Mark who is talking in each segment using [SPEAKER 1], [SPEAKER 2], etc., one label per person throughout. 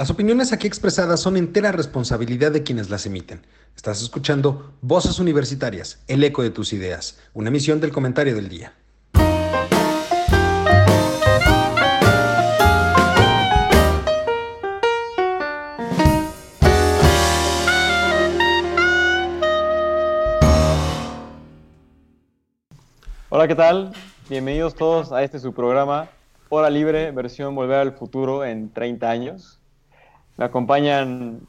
[SPEAKER 1] Las opiniones aquí expresadas son entera responsabilidad de quienes las emiten. Estás escuchando Voces Universitarias, el eco de tus ideas, una emisión del comentario del día.
[SPEAKER 2] Hola, ¿qué tal? Bienvenidos todos a este su programa, Hora Libre, versión Volver al Futuro en 30 años. Me acompañan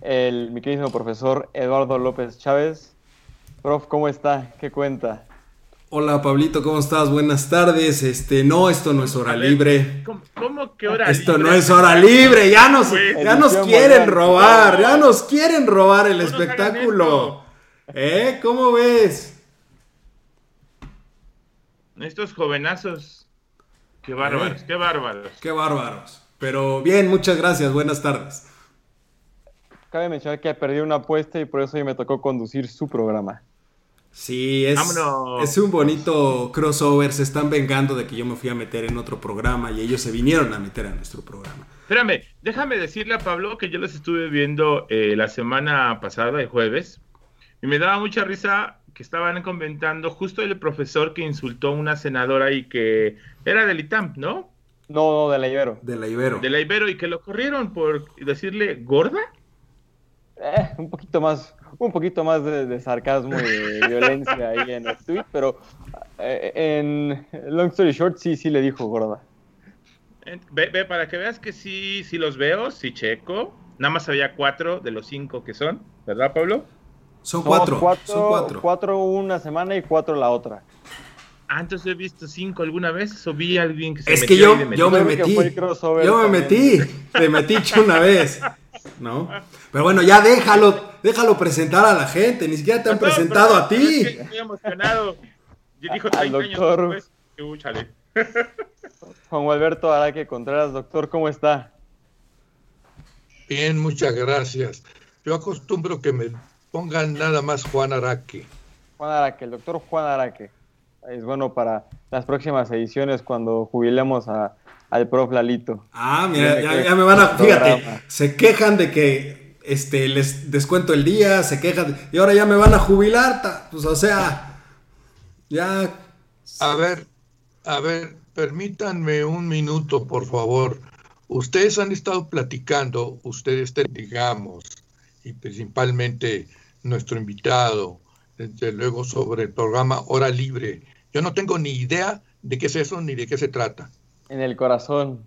[SPEAKER 2] el mi querido profesor Eduardo López Chávez. Prof, ¿cómo está? ¿Qué cuenta?
[SPEAKER 3] Hola Pablito, ¿cómo estás? Buenas tardes. Este, no, esto no es hora libre.
[SPEAKER 4] ¿Cómo, que hora
[SPEAKER 3] esto
[SPEAKER 4] libre?
[SPEAKER 3] no es hora libre. Ya nos, ya nos quieren robar, ya nos quieren robar el espectáculo. ¿Eh? ¿Cómo ves?
[SPEAKER 4] Estos jovenazos. Qué bárbaros,
[SPEAKER 3] ¿Eh?
[SPEAKER 4] qué bárbaros.
[SPEAKER 3] Qué bárbaros. Pero bien, muchas gracias. Buenas tardes.
[SPEAKER 2] Cabe mencionar que perdí una apuesta y por eso hoy me tocó conducir su programa.
[SPEAKER 3] Sí, es,
[SPEAKER 4] Vámonos.
[SPEAKER 3] es un bonito crossover. Se están vengando de que yo me fui a meter en otro programa y ellos se vinieron a meter a nuestro programa.
[SPEAKER 4] Espérame, déjame decirle a Pablo que yo los estuve viendo eh, la semana pasada, el jueves, y me daba mucha risa que estaban comentando justo el profesor que insultó a una senadora y que era del ITAM, ¿no?
[SPEAKER 2] No, no, de la Ibero.
[SPEAKER 3] De la Ibero.
[SPEAKER 4] De la Ibero y que lo corrieron por decirle gorda.
[SPEAKER 2] Eh, un poquito más, un poquito más de, de sarcasmo y de violencia ahí en el tweet, pero eh, en long story short sí, sí le dijo gorda.
[SPEAKER 4] Ve, ve, para que veas que sí, sí los veo, sí checo. Nada más había cuatro de los cinco que son, ¿verdad, Pablo?
[SPEAKER 3] Son
[SPEAKER 2] No,
[SPEAKER 3] cuatro.
[SPEAKER 2] cuatro,
[SPEAKER 3] Son cuatro.
[SPEAKER 2] cuatro una semana y cuatro la otra.
[SPEAKER 4] Ah, entonces he visto cinco alguna vez o vi a alguien que se
[SPEAKER 3] Es que yo,
[SPEAKER 4] de
[SPEAKER 3] yo me metí. Yo me metí. De metiche una vez. ¿No? Pero bueno, ya déjalo. Déjalo presentar a la gente. Ni siquiera te han presentado a ti.
[SPEAKER 4] es que Estoy emocionado. Y dijo
[SPEAKER 2] Al
[SPEAKER 4] 30 años
[SPEAKER 2] doctor.
[SPEAKER 4] después. úchale.
[SPEAKER 2] Juan Alberto Araque Contreras, doctor, ¿cómo está?
[SPEAKER 5] Bien, muchas gracias. Yo acostumbro que me pongan nada más Juan Araque.
[SPEAKER 2] Juan Araque, el doctor Juan Araque. Es bueno para las próximas ediciones cuando jubilemos a, al prof Lalito.
[SPEAKER 3] Ah, mira, ya,
[SPEAKER 2] que
[SPEAKER 3] ya me van a. Fíjate,
[SPEAKER 2] programa.
[SPEAKER 3] se quejan de que este, les descuento el día, se quejan. Y ahora ya me van a jubilar. ta- Pues o sea, ya.
[SPEAKER 5] A ver, a ver, permítanme un minuto, por favor. Ustedes han estado platicando, ustedes, te- digamos, y principalmente nuestro invitado, desde luego, sobre el programa Hora Libre. Yo no tengo ni idea de qué es eso ni de qué se trata.
[SPEAKER 2] En el corazón.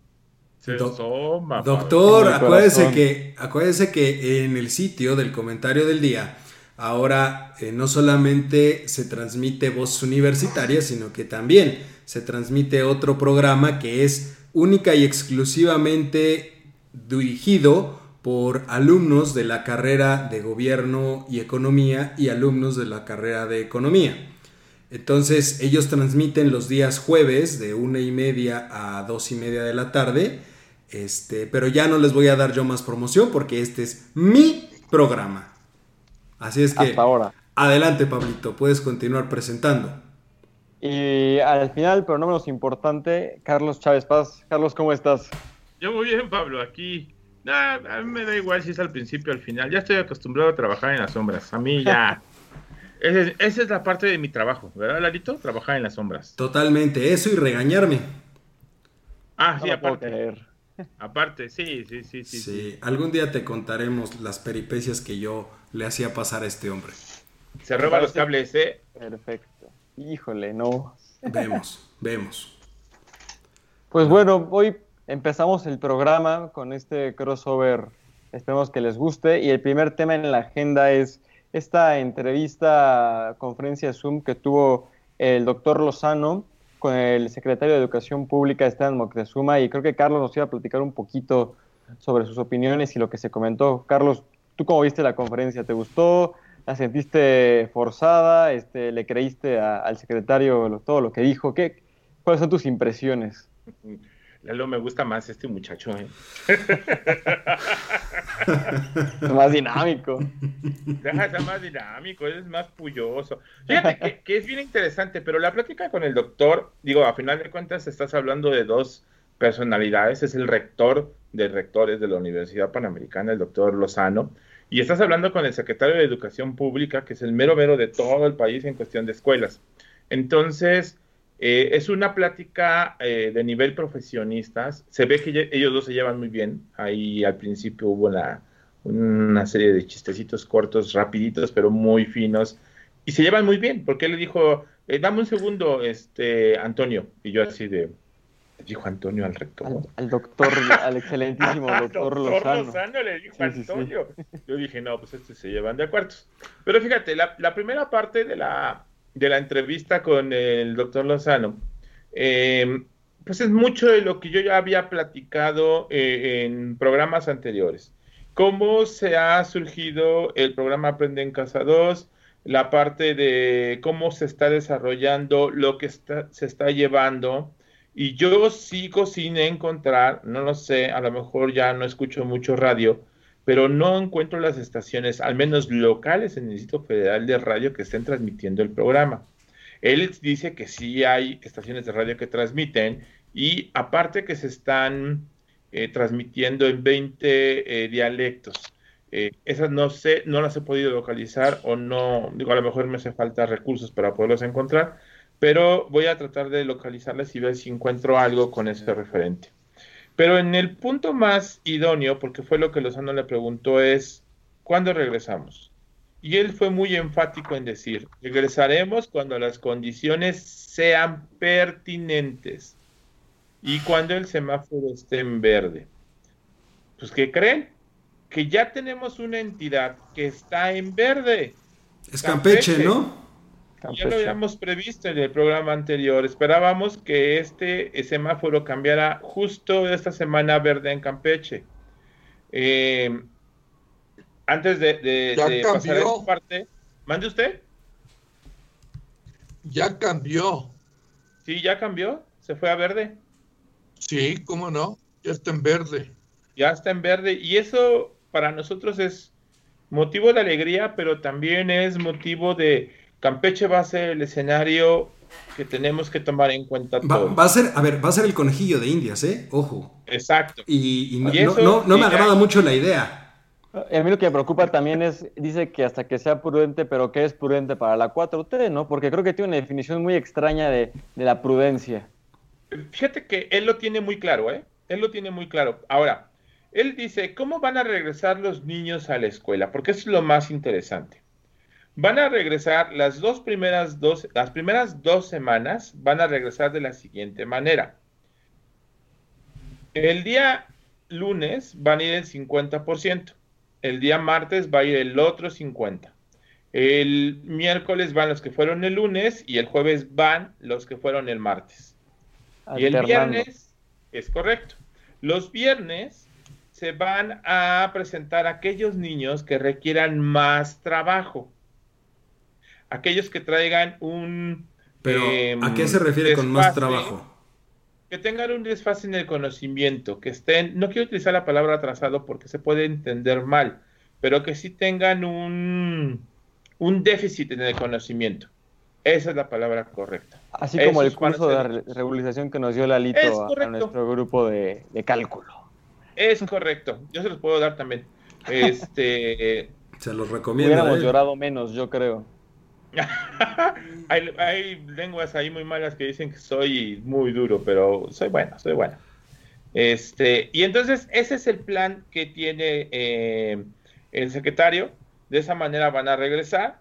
[SPEAKER 4] Se.
[SPEAKER 3] Doctor,
[SPEAKER 2] En el
[SPEAKER 3] acuérdese
[SPEAKER 2] corazón.
[SPEAKER 3] que, acuérdese que en el sitio del comentario del día, ahora eh, no solamente se transmite voz universitaria, sino que también se transmite otro programa que es única y exclusivamente dirigido por alumnos de la carrera de gobierno y economía y alumnos de la carrera de economía. Entonces ellos transmiten los días jueves de una y media a dos y media de la tarde. Este, pero ya no les voy a dar yo más promoción porque este es mi programa. Así es que
[SPEAKER 2] Hasta ahora.
[SPEAKER 3] adelante, Pablito, puedes continuar presentando.
[SPEAKER 2] Y al final, pero no menos importante, Carlos Chávez Paz. Carlos, ¿cómo estás?
[SPEAKER 4] Yo muy bien, Pablo, aquí. Nah, a mí me da igual si es al principio o al final. Ya estoy acostumbrado a trabajar en las sombras. A mí ya. Esa es, esa es la parte de mi trabajo, ¿verdad, Larito? Trabajar en las sombras.
[SPEAKER 3] Totalmente eso y regañarme.
[SPEAKER 4] Ah, sí, aparte. Aparte, sí, sí, sí, sí.
[SPEAKER 3] Sí,
[SPEAKER 4] sí.
[SPEAKER 3] algún día te contaremos las peripecias que yo le hacía pasar a este hombre.
[SPEAKER 4] Se roba los cables, ¿eh?
[SPEAKER 2] Perfecto. Híjole, no.
[SPEAKER 3] Vemos, vemos.
[SPEAKER 2] Pues bueno, hoy empezamos el programa con este crossover. Esperemos que les guste. Y el primer tema en la agenda es esta entrevista, conferencia Zoom que tuvo el doctor Lozano con el secretario de Educación Pública, Esteban Moctezuma. Y creo que Carlos nos iba a platicar un poquito sobre sus opiniones y lo que se comentó. Carlos, ¿tú cómo viste la conferencia? ¿Te gustó? ¿La sentiste forzada? Este, ¿Le creíste al secretario todo lo que dijo? ¿Qué, ¿Cuáles son tus impresiones?
[SPEAKER 4] Lalo, me gusta más este muchacho, ¿eh?
[SPEAKER 2] Es más dinámico.
[SPEAKER 4] Deja de ser más dinámico, es más pulloso. Fíjate que, que es bien interesante, pero la plática con el doctor, digo, a final de cuentas estás hablando de dos personalidades, es el rector de rectores de la Universidad Panamericana, el doctor Lozano, y estás hablando con el secretario de Educación Pública, que es el mero mero de todo el país en cuestión de escuelas. Entonces, eh, es una plática eh, de nivel profesionistas. Se ve que ellos dos se llevan muy bien. Ahí al principio hubo una serie de chistecitos cortos, rapiditos, pero muy finos. Y se llevan muy bien, porque él le dijo, eh, dame un segundo, este, Antonio. Y yo así de, dijo Antonio al rector.
[SPEAKER 2] Al, doctor, al excelentísimo doctor,
[SPEAKER 4] doctor Lozano. le dijo Antonio. Yo dije, no, pues este se llevan de acuerdo. Pero fíjate, la, la, primera parte de la, de la entrevista con el doctor Lozano, eh, pues es mucho de lo que yo ya había platicado eh, en programas anteriores. Cómo se ha surgido el programa Aprende en Casa 2, la parte de cómo se está desarrollando, lo que se está llevando, y yo sigo sin encontrar, no lo sé, a lo mejor ya no escucho mucho radio, pero no encuentro las estaciones, al menos locales en el Instituto Federal de Radio, que estén transmitiendo el programa. Él dice que sí hay estaciones de radio que transmiten y aparte que se están eh, transmitiendo en 20 eh, dialectos. Eh, esas no sé, no las he podido localizar o no, digo, a lo mejor me hace falta recursos para poderlos encontrar, pero voy a tratar de localizarlas y ver si encuentro algo con ese referente. Pero en el punto más idóneo, porque fue lo que Lozano le preguntó, es ¿cuándo regresamos? Y él fue muy enfático en decir, regresaremos cuando las condiciones sean pertinentes y cuando el semáforo esté en verde. Pues, ¿qué creen? Que ya tenemos una entidad que está en verde.
[SPEAKER 3] Es Campeche ¿no?
[SPEAKER 4] Ya lo habíamos previsto en el programa anterior. Esperábamos que este semáforo cambiara justo esta semana verde en Campeche. Eh, antes de, pasar a esta parte, mande usted.
[SPEAKER 5] Ya cambió.
[SPEAKER 4] Sí, ya cambió. Se fue a verde.
[SPEAKER 5] Sí, cómo no. Ya está en verde.
[SPEAKER 4] Ya está en verde. Y eso para nosotros es motivo de alegría, pero también es motivo de Campeche va a ser el escenario que tenemos que tomar en cuenta
[SPEAKER 3] va, Va, a ser, a ver, va a ser el conejillo de Indias, ¿eh? Ojo.
[SPEAKER 4] Exacto.
[SPEAKER 3] Y, no, me agrada mucho la idea.
[SPEAKER 2] a mí lo que me preocupa también es, dice que hasta que sea prudente, pero ¿qué es prudente para la 4T, no? Porque creo que tiene una definición muy extraña de, de la prudencia.
[SPEAKER 4] Fíjate que él lo tiene muy claro, ¿eh? Él lo tiene muy claro. Ahora, él dice, ¿cómo van a regresar los niños a la escuela? Porque es lo más interesante. Van a regresar las dos primeras dos, las primeras dos semanas van a regresar de la siguiente manera. El día lunes van a ir el 50%, el día martes va a ir el otro 50%, el miércoles van los que fueron el lunes y el jueves van los que fueron el martes. Y el viernes es correcto. Los viernes se van a presentar aquellos niños que requieran más trabajo aquellos que traigan un...
[SPEAKER 3] Pero, ¿a qué se refiere con más trabajo?
[SPEAKER 4] Que tengan un desfase en el conocimiento, que estén, no quiero utilizar la palabra atrasado porque se puede entender mal, pero que sí tengan un, un déficit en el conocimiento. Esa es la palabra correcta.
[SPEAKER 2] Así como el curso de regularización que nos dio Lalito a, nuestro grupo de, cálculo.
[SPEAKER 4] Es correcto. Yo se los puedo dar también. Este,
[SPEAKER 3] se los recomiendo.
[SPEAKER 2] Hubiéramos ¿eh? llorado menos, yo creo.
[SPEAKER 4] hay, lenguas ahí muy malas que dicen que soy muy duro, pero soy bueno, soy bueno. Este, y entonces ese es el plan que tiene eh, el secretario. De esa manera van a regresar.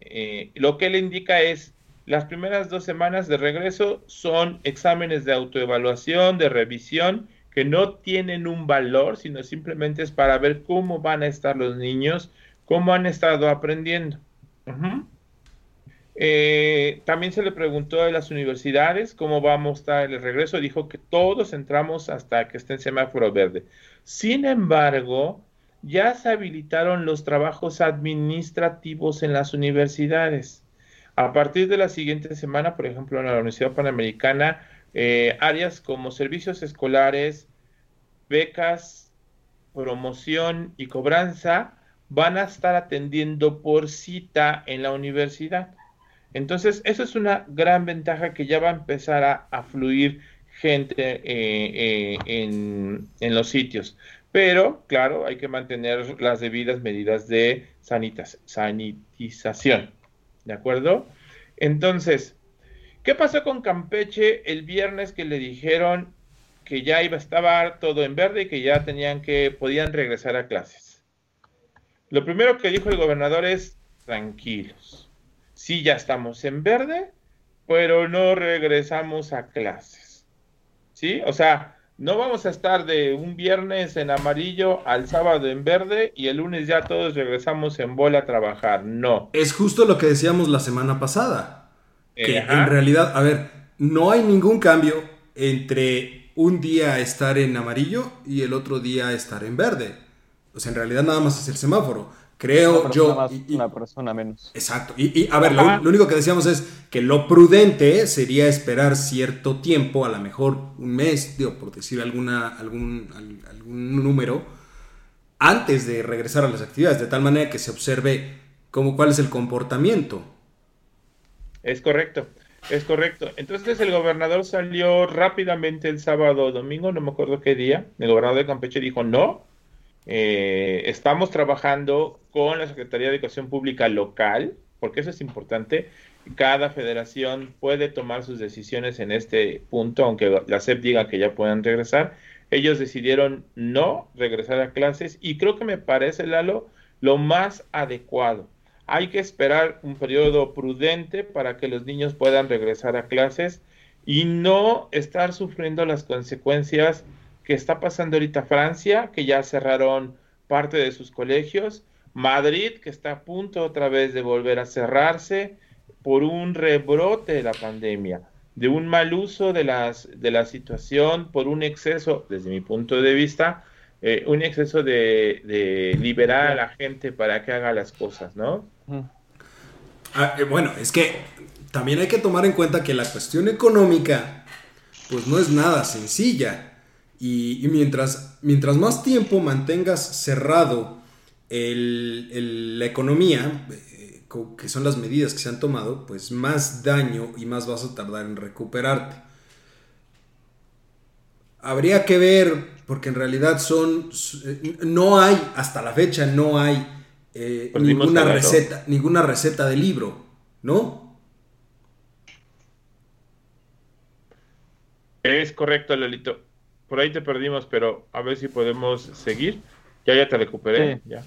[SPEAKER 4] Eh, lo que él indica es las primeras dos semanas de regreso son exámenes de autoevaluación, de revisión, que no tienen un valor, sino simplemente es para ver cómo van a estar los niños, cómo han estado aprendiendo. Eh, también se le preguntó de las universidades cómo vamos a estar el regreso. Dijo que todos entramos hasta que esté en semáforo verde. Sin embargo, ya se habilitaron los trabajos administrativos en las universidades. A partir de la siguiente semana, por ejemplo, en la Universidad Panamericana, eh, áreas como servicios escolares, becas, promoción y cobranza van a estar atendiendo por cita en la universidad. Entonces, eso es una gran ventaja que ya va a empezar a, fluir gente eh, eh, en, en, los sitios. Pero, claro, hay que mantener las debidas medidas de sanitas, sanitización. ¿De acuerdo? Entonces, ¿qué pasó con Campeche el viernes que le dijeron que ya iba a estar todo en verde y que ya tenían que, podían regresar a clases? Lo primero que dijo el gobernador es, tranquilos, sí ya estamos en verde, pero no regresamos a clases. ¿Sí? O sea, no vamos a estar de un viernes en amarillo al sábado en verde y el lunes ya todos regresamos en bola a trabajar. No.
[SPEAKER 3] Es justo lo que decíamos la semana pasada. Que en realidad, a ver, no hay ningún cambio entre un día estar en amarillo y el otro día estar en verde. O sea, en realidad nada más es el semáforo. Creo yo.
[SPEAKER 2] una persona menos.
[SPEAKER 3] Exacto. Y, a ver, lo, único que decíamos es que lo prudente sería esperar cierto tiempo, a lo mejor un mes, digo, por decir alguna, algún, algún número, antes de regresar a las actividades, de tal manera que se observe cómo, cuál es el comportamiento.
[SPEAKER 4] Es correcto. Es correcto. Entonces el gobernador salió rápidamente el sábado o domingo, no me acuerdo qué día. El gobernador de Campeche dijo no, eh, estamos trabajando con la Secretaría de Educación Pública local, porque eso es importante. Cada federación puede tomar sus decisiones en este punto, aunque la SEP diga que ya puedan regresar. Ellos decidieron no regresar a clases y creo que me parece, Lalo, lo más adecuado. Hay que esperar un periodo prudente para que los niños puedan regresar a clases y no estar sufriendo las consecuencias que está pasando ahorita Francia, que ya cerraron parte de sus colegios, Madrid, que está a punto otra vez de volver a cerrarse por un rebrote de la pandemia, de un mal uso de, las, de la situación, por un exceso, desde mi punto de vista, eh, un exceso de, liberar a la gente para que haga las cosas, ¿no?
[SPEAKER 3] Ah, eh, bueno, es que también hay que tomar en cuenta que la cuestión económica, pues no es nada sencilla. Y, mientras, mientras más tiempo mantengas cerrado la economía, eh, que son las medidas que se han tomado, pues más daño y más vas a tardar en recuperarte. Habría que ver, porque en realidad son, eh, no hay, hasta la fecha no hay eh, pues ninguna receta, ninguna receta de libro, ¿no?
[SPEAKER 4] Es correcto, Lolito por ahí te perdimos, pero a ver si podemos seguir. Ya, ya te recuperé. Ya.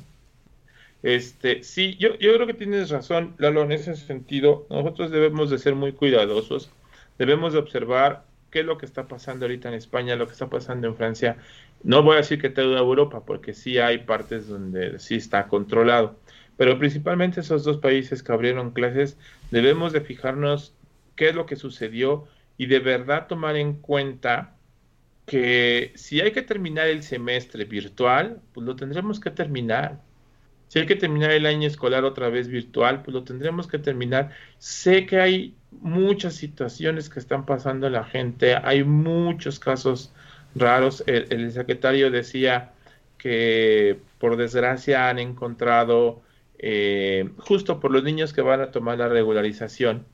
[SPEAKER 4] Este, sí, yo, yo creo que tienes razón, Lalo, en ese sentido. Nosotros debemos de ser muy cuidadosos. Debemos de observar qué es lo que está pasando ahorita en España, lo que está pasando en Francia. No voy a decir que toda Europa, porque sí hay partes donde sí está controlado. Pero principalmente esos dos países que abrieron clases, debemos de fijarnos qué es lo que sucedió y de verdad tomar en cuenta que si hay que terminar el semestre virtual, pues lo tendremos que terminar. Si hay que terminar el año escolar otra vez virtual, pues lo tendremos que terminar. Sé que hay muchas situaciones que están pasando la gente, hay muchos casos raros. El, secretario decía que por desgracia han encontrado, eh, justo por los niños que van a tomar la regularización,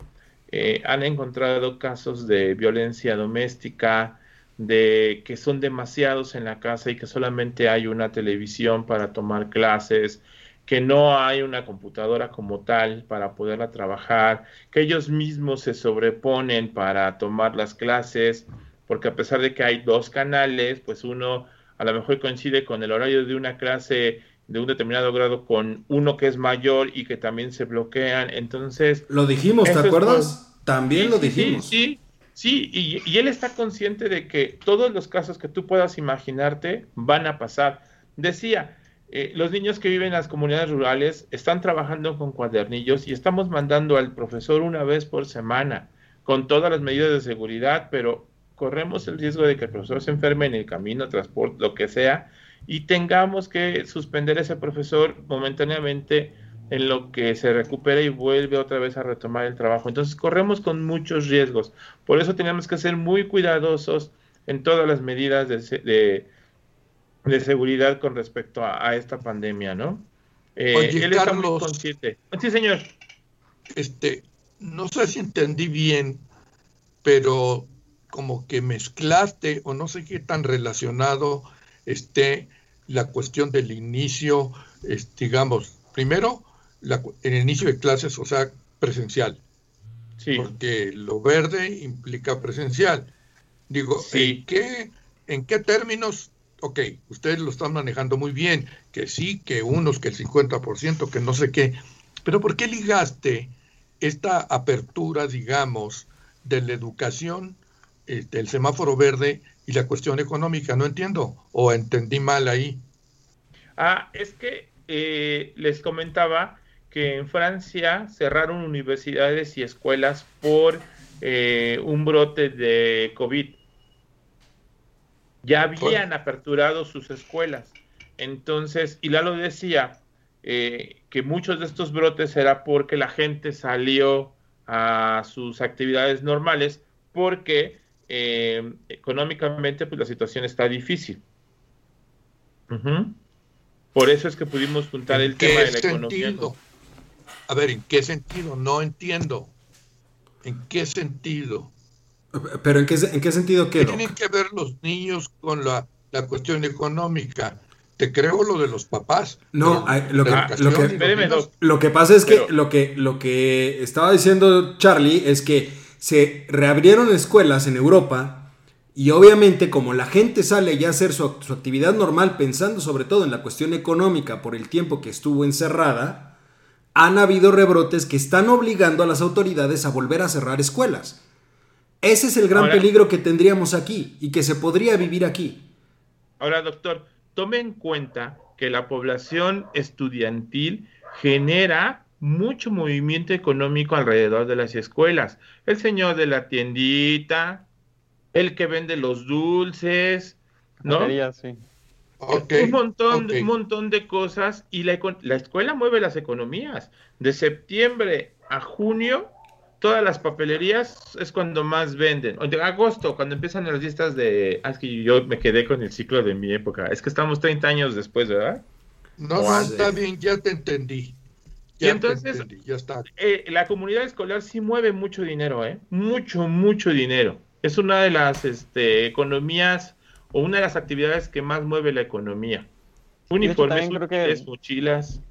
[SPEAKER 4] eh, han encontrado casos de violencia doméstica, de que son demasiados en la casa y que solamente hay una televisión para tomar clases, que no hay una computadora como tal para poderla trabajar, que ellos mismos se sobreponen para tomar las clases, porque a pesar de que hay dos canales, pues uno a lo mejor coincide con el horario de una clase de un determinado grado con uno que es mayor y que también se bloquean. Entonces...
[SPEAKER 3] Lo dijimos, ¿te acuerdas? También lo dijimos.
[SPEAKER 4] Sí, sí, Sí, y, él está consciente de que todos los casos que tú puedas imaginarte van a pasar. Decía, eh, los niños que viven en las comunidades rurales están trabajando con cuadernillos y estamos mandando al profesor una vez por semana con todas las medidas de seguridad, pero corremos el riesgo de que el profesor se enferme en el camino, transporte, lo que sea, y tengamos que suspender a ese profesor momentáneamente en lo que se recupera y vuelve otra vez a retomar el trabajo. Entonces corremos con muchos riesgos. Por eso tenemos que ser muy cuidadosos en todas las medidas de, de, seguridad con respecto a, esta pandemia, ¿no?
[SPEAKER 5] Eh, Oye, él Carlos,
[SPEAKER 4] consciente. Sí, señor.
[SPEAKER 5] Este, no sé si entendí bien, pero como que mezclaste o no sé qué tan relacionado esté la cuestión del inicio, digamos, primero, el inicio de clases, o sea, presencial. Sí. Porque lo verde implica presencial. Digo, ¿en, qué, ¿en qué términos? Ok, ustedes lo están manejando muy bien, que sí, que unos, que el 50%, que no sé qué. Pero ¿por qué ligaste esta apertura, digamos, de la educación, este, el semáforo verde y la cuestión económica? No entiendo, o entendí mal ahí.
[SPEAKER 4] Ah, es que eh, les comentaba que en Francia cerraron universidades y escuelas por eh, un brote de COVID. Ya habían aperturado sus escuelas. Entonces, y Lalo decía eh, que muchos de estos brotes era porque la gente salió a sus actividades normales porque económicamente pues la situación está difícil. Por eso es que pudimos juntar el tema de la economía.
[SPEAKER 5] A ver, ¿en qué sentido? No entiendo. ¿En qué sentido?
[SPEAKER 3] Pero ¿en qué, en qué sentido qué?
[SPEAKER 5] Tienen que ver los niños con la, cuestión económica. Te creo lo de los papás.
[SPEAKER 3] No, lo, que, lo, que, pasa es que, lo que lo que estaba diciendo Charlie es que se reabrieron escuelas en Europa y obviamente como la gente sale ya a hacer su, actividad normal pensando sobre todo en la cuestión económica por el tiempo que estuvo encerrada, han habido rebrotes que están obligando a las autoridades a volver a cerrar escuelas. Ese es el gran peligro que tendríamos aquí y que se podría vivir aquí.
[SPEAKER 4] Ahora, doctor, tome en cuenta que la población estudiantil genera mucho movimiento económico alrededor de las escuelas. El señor de la tiendita, el que vende los dulces, ¿no? Un montón, un montón de cosas y la, la, escuela mueve las economías. De septiembre a junio, todas las papelerías es cuando más venden. O de agosto, cuando empiezan las listas de... Ah, es que yo me quedé con el ciclo de mi época. Es que estamos 30 años después, ¿verdad?
[SPEAKER 5] No, no, está bien, ya te entendí.
[SPEAKER 4] y entonces, ya está. Eh, la comunidad escolar sí mueve mucho dinero, ¿eh? Mucho, mucho dinero es una de las este, economías o una de las actividades que más mueve la economía. Uniformes, mochilas.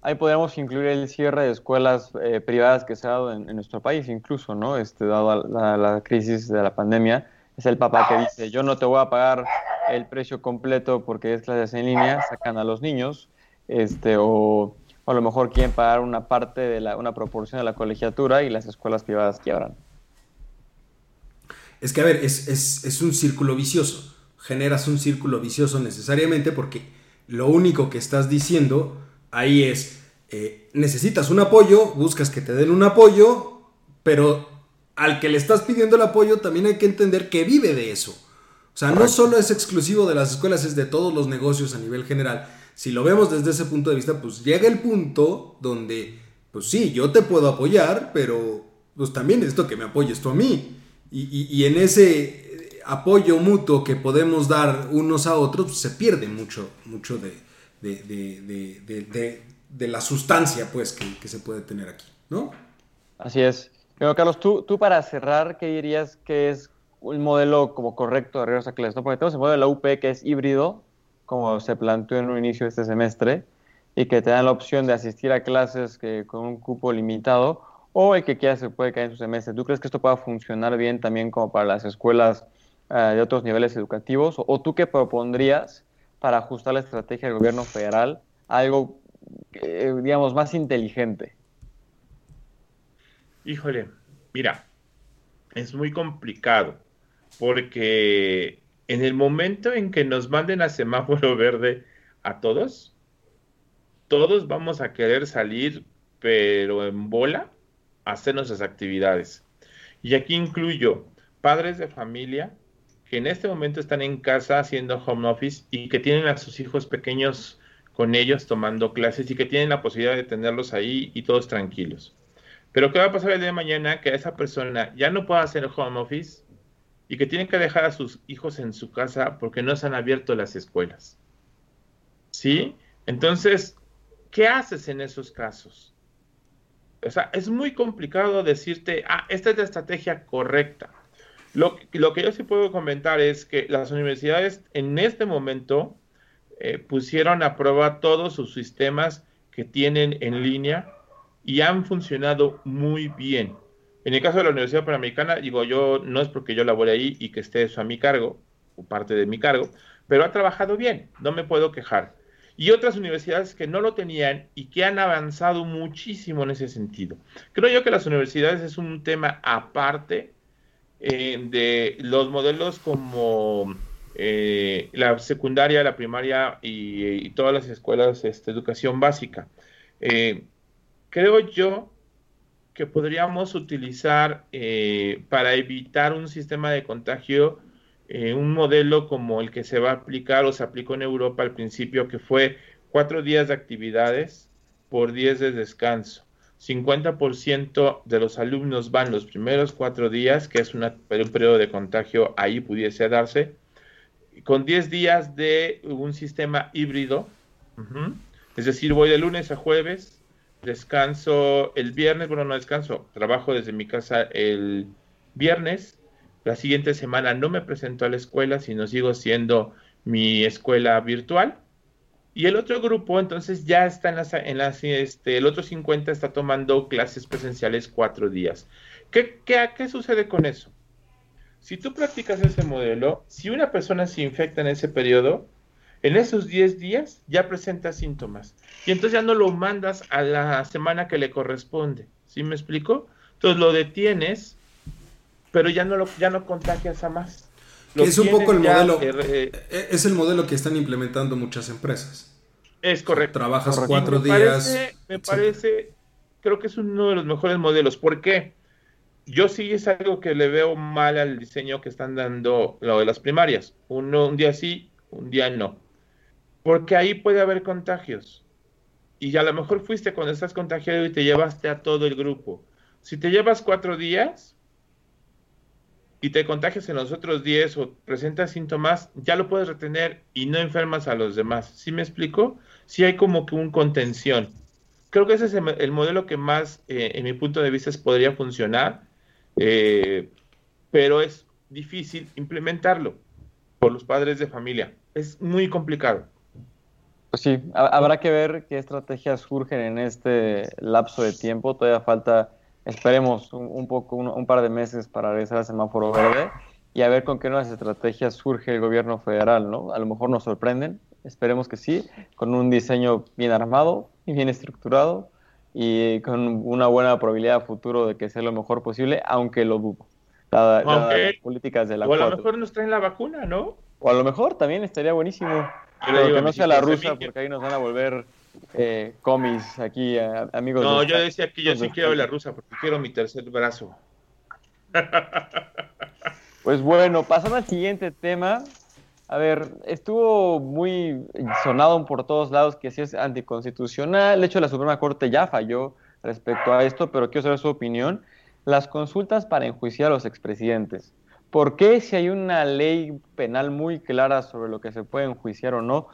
[SPEAKER 2] Ahí podríamos incluir el cierre de escuelas eh, privadas que se ha dado en, nuestro país, incluso, ¿no? Este, dado la, la, crisis de la pandemia, es el papá que dice, yo no te voy a pagar el precio completo porque es clases en línea, sacan a los niños, este, o, a lo mejor quieren pagar una parte de la, una proporción de la colegiatura y las escuelas privadas quiebran.
[SPEAKER 3] Es que, a ver, es, un círculo vicioso. Generas un círculo vicioso necesariamente porque lo único que estás diciendo ahí es, eh, necesitas un apoyo, buscas que te den un apoyo, pero al que le estás pidiendo el apoyo también hay que entender que vive de eso. O sea, no solo es exclusivo de las escuelas, es de todos los negocios a nivel general. Si lo vemos desde ese punto de vista, pues llega el punto donde, pues sí, yo te puedo apoyar, pero pues también esto que me apoyes tú a mí. Y, en ese apoyo mutuo que podemos dar unos a otros, pues, se pierde mucho, mucho de, de, la sustancia pues, que, se puede tener aquí, ¿no?
[SPEAKER 2] Así es. Pero Carlos, tú, tú para cerrar, ¿qué dirías que es un modelo como correcto de regreso a clases? ¿no? Porque tenemos el modelo de la UP que es híbrido, como se planteó en un inicio de este semestre, y que te dan la opción de asistir a clases que, con un cupo limitado, o el que quiera se puede caer en su semestre. ¿Tú crees que esto pueda funcionar bien también como para las escuelas eh, de otros niveles educativos? ¿O tú qué propondrías para ajustar la estrategia del gobierno federal a algo, eh, digamos, más inteligente?
[SPEAKER 4] Híjole, mira, es muy complicado porque en el momento en que nos manden a semáforo verde a todos, todos vamos a querer salir, pero en bola, hacer nuestras actividades. Y aquí incluyo padres de familia que en este momento están en casa haciendo home office y que tienen a sus hijos pequeños con ellos tomando clases y que tienen la posibilidad de tenerlos ahí y todos tranquilos. Pero ¿qué va a pasar el día de mañana que esa persona ya no pueda hacer home office y que tienen que dejar a sus hijos en su casa porque no se han abierto las escuelas? ¿Sí? Entonces, ¿qué haces en esos casos? O sea, es muy complicado decirte, ah, esta es la estrategia correcta. Lo, lo, que yo sí puedo comentar es que las universidades en este momento eh, pusieron a prueba todos sus sistemas que tienen en línea y han funcionado muy bien. En el caso de la Universidad Panamericana, digo yo, no es porque yo labore ahí y que esté eso a mi cargo, o parte de mi cargo, pero ha trabajado bien, no me puedo quejar. Y otras universidades que no lo tenían y que han avanzado muchísimo en ese sentido. Creo yo que las universidades es un tema aparte eh, de los modelos como eh, la secundaria, la primaria y, todas las escuelas de este, educación básica. Eh, creo yo que podríamos utilizar para evitar un sistema de contagio un modelo como el que se va a aplicar o se aplicó en Europa al principio, que fue cuatro días de actividades por diez de descanso. 50% de los alumnos van los primeros cuatro días, que es un periodo de contagio, ahí pudiese darse, con 10 días de un sistema híbrido, es decir, voy de lunes a jueves, descanso el viernes, bueno, no descanso, trabajo desde mi casa el viernes, la siguiente semana no me presento a la escuela, sino sigo siendo mi escuela virtual, y el otro grupo, entonces, ya está en las, en las este, el otro 50 está tomando clases presenciales cuatro días. ¿Qué, qué, ¿Qué sucede con eso? Si tú practicas ese modelo, si una persona se infecta en ese periodo, en esos 10 días ya presenta síntomas. Y entonces ya no lo mandas a la semana que le corresponde. ¿Sí me explico? Entonces lo detienes, pero ya no, lo, ya no contagias a más
[SPEAKER 3] es un poco el modelo. Eh, eh, es el modelo que están implementando muchas empresas.
[SPEAKER 4] Es correcto.
[SPEAKER 3] Trabajas cuatro días.
[SPEAKER 4] me parece, creo que es uno de los mejores modelos. ¿Por qué? Yo sí es algo que le veo mal al diseño que están dando lo de las primarias. Uno, un día sí, un día no. Porque ahí puede haber contagios. Y a lo mejor fuiste cuando estás contagiado y te llevaste a todo el grupo. Si te llevas cuatro días, y te contagias en los otros 10 o presentas síntomas, ya lo puedes retener y no enfermas a los demás. ¿Sí me explico? Sí hay como que un contención. Creo que ese es el, modelo que más, eh, en mi punto de vista, podría funcionar, eh, pero es difícil implementarlo por los padres de familia. Es muy complicado.
[SPEAKER 2] Pues sí, habrá que ver qué estrategias surgen en este lapso de tiempo. Todavía falta esperemos un, poco, un, par de meses para regresar al semáforo verde y a ver con qué nuevas estrategias surge el gobierno federal, ¿no? A lo mejor nos sorprenden, esperemos que sí, con un diseño bien armado y bien estructurado y con una buena probabilidad futuro de que sea lo mejor posible, aunque lo dudo.
[SPEAKER 4] las políticas de la o a lo mejor nos traen la vacuna, ¿no?
[SPEAKER 2] O a lo mejor también estaría buenísimo. Pero que no sea la rusa, porque ahí nos van a volver eh, comis aquí, amigos.
[SPEAKER 4] No, yo decía que yo sí quiero la rusa porque quiero mi tercer brazo.
[SPEAKER 2] Pues bueno, pasando al siguiente tema. A ver, estuvo muy sonado por todos lados que si es anticonstitucional. De hecho, la Suprema Corte ya falló respecto a esto, pero quiero saber su opinión. Las consultas para enjuiciar a los expresidentes. ¿Por qué si hay una ley penal muy clara sobre lo que se puede enjuiciar o no,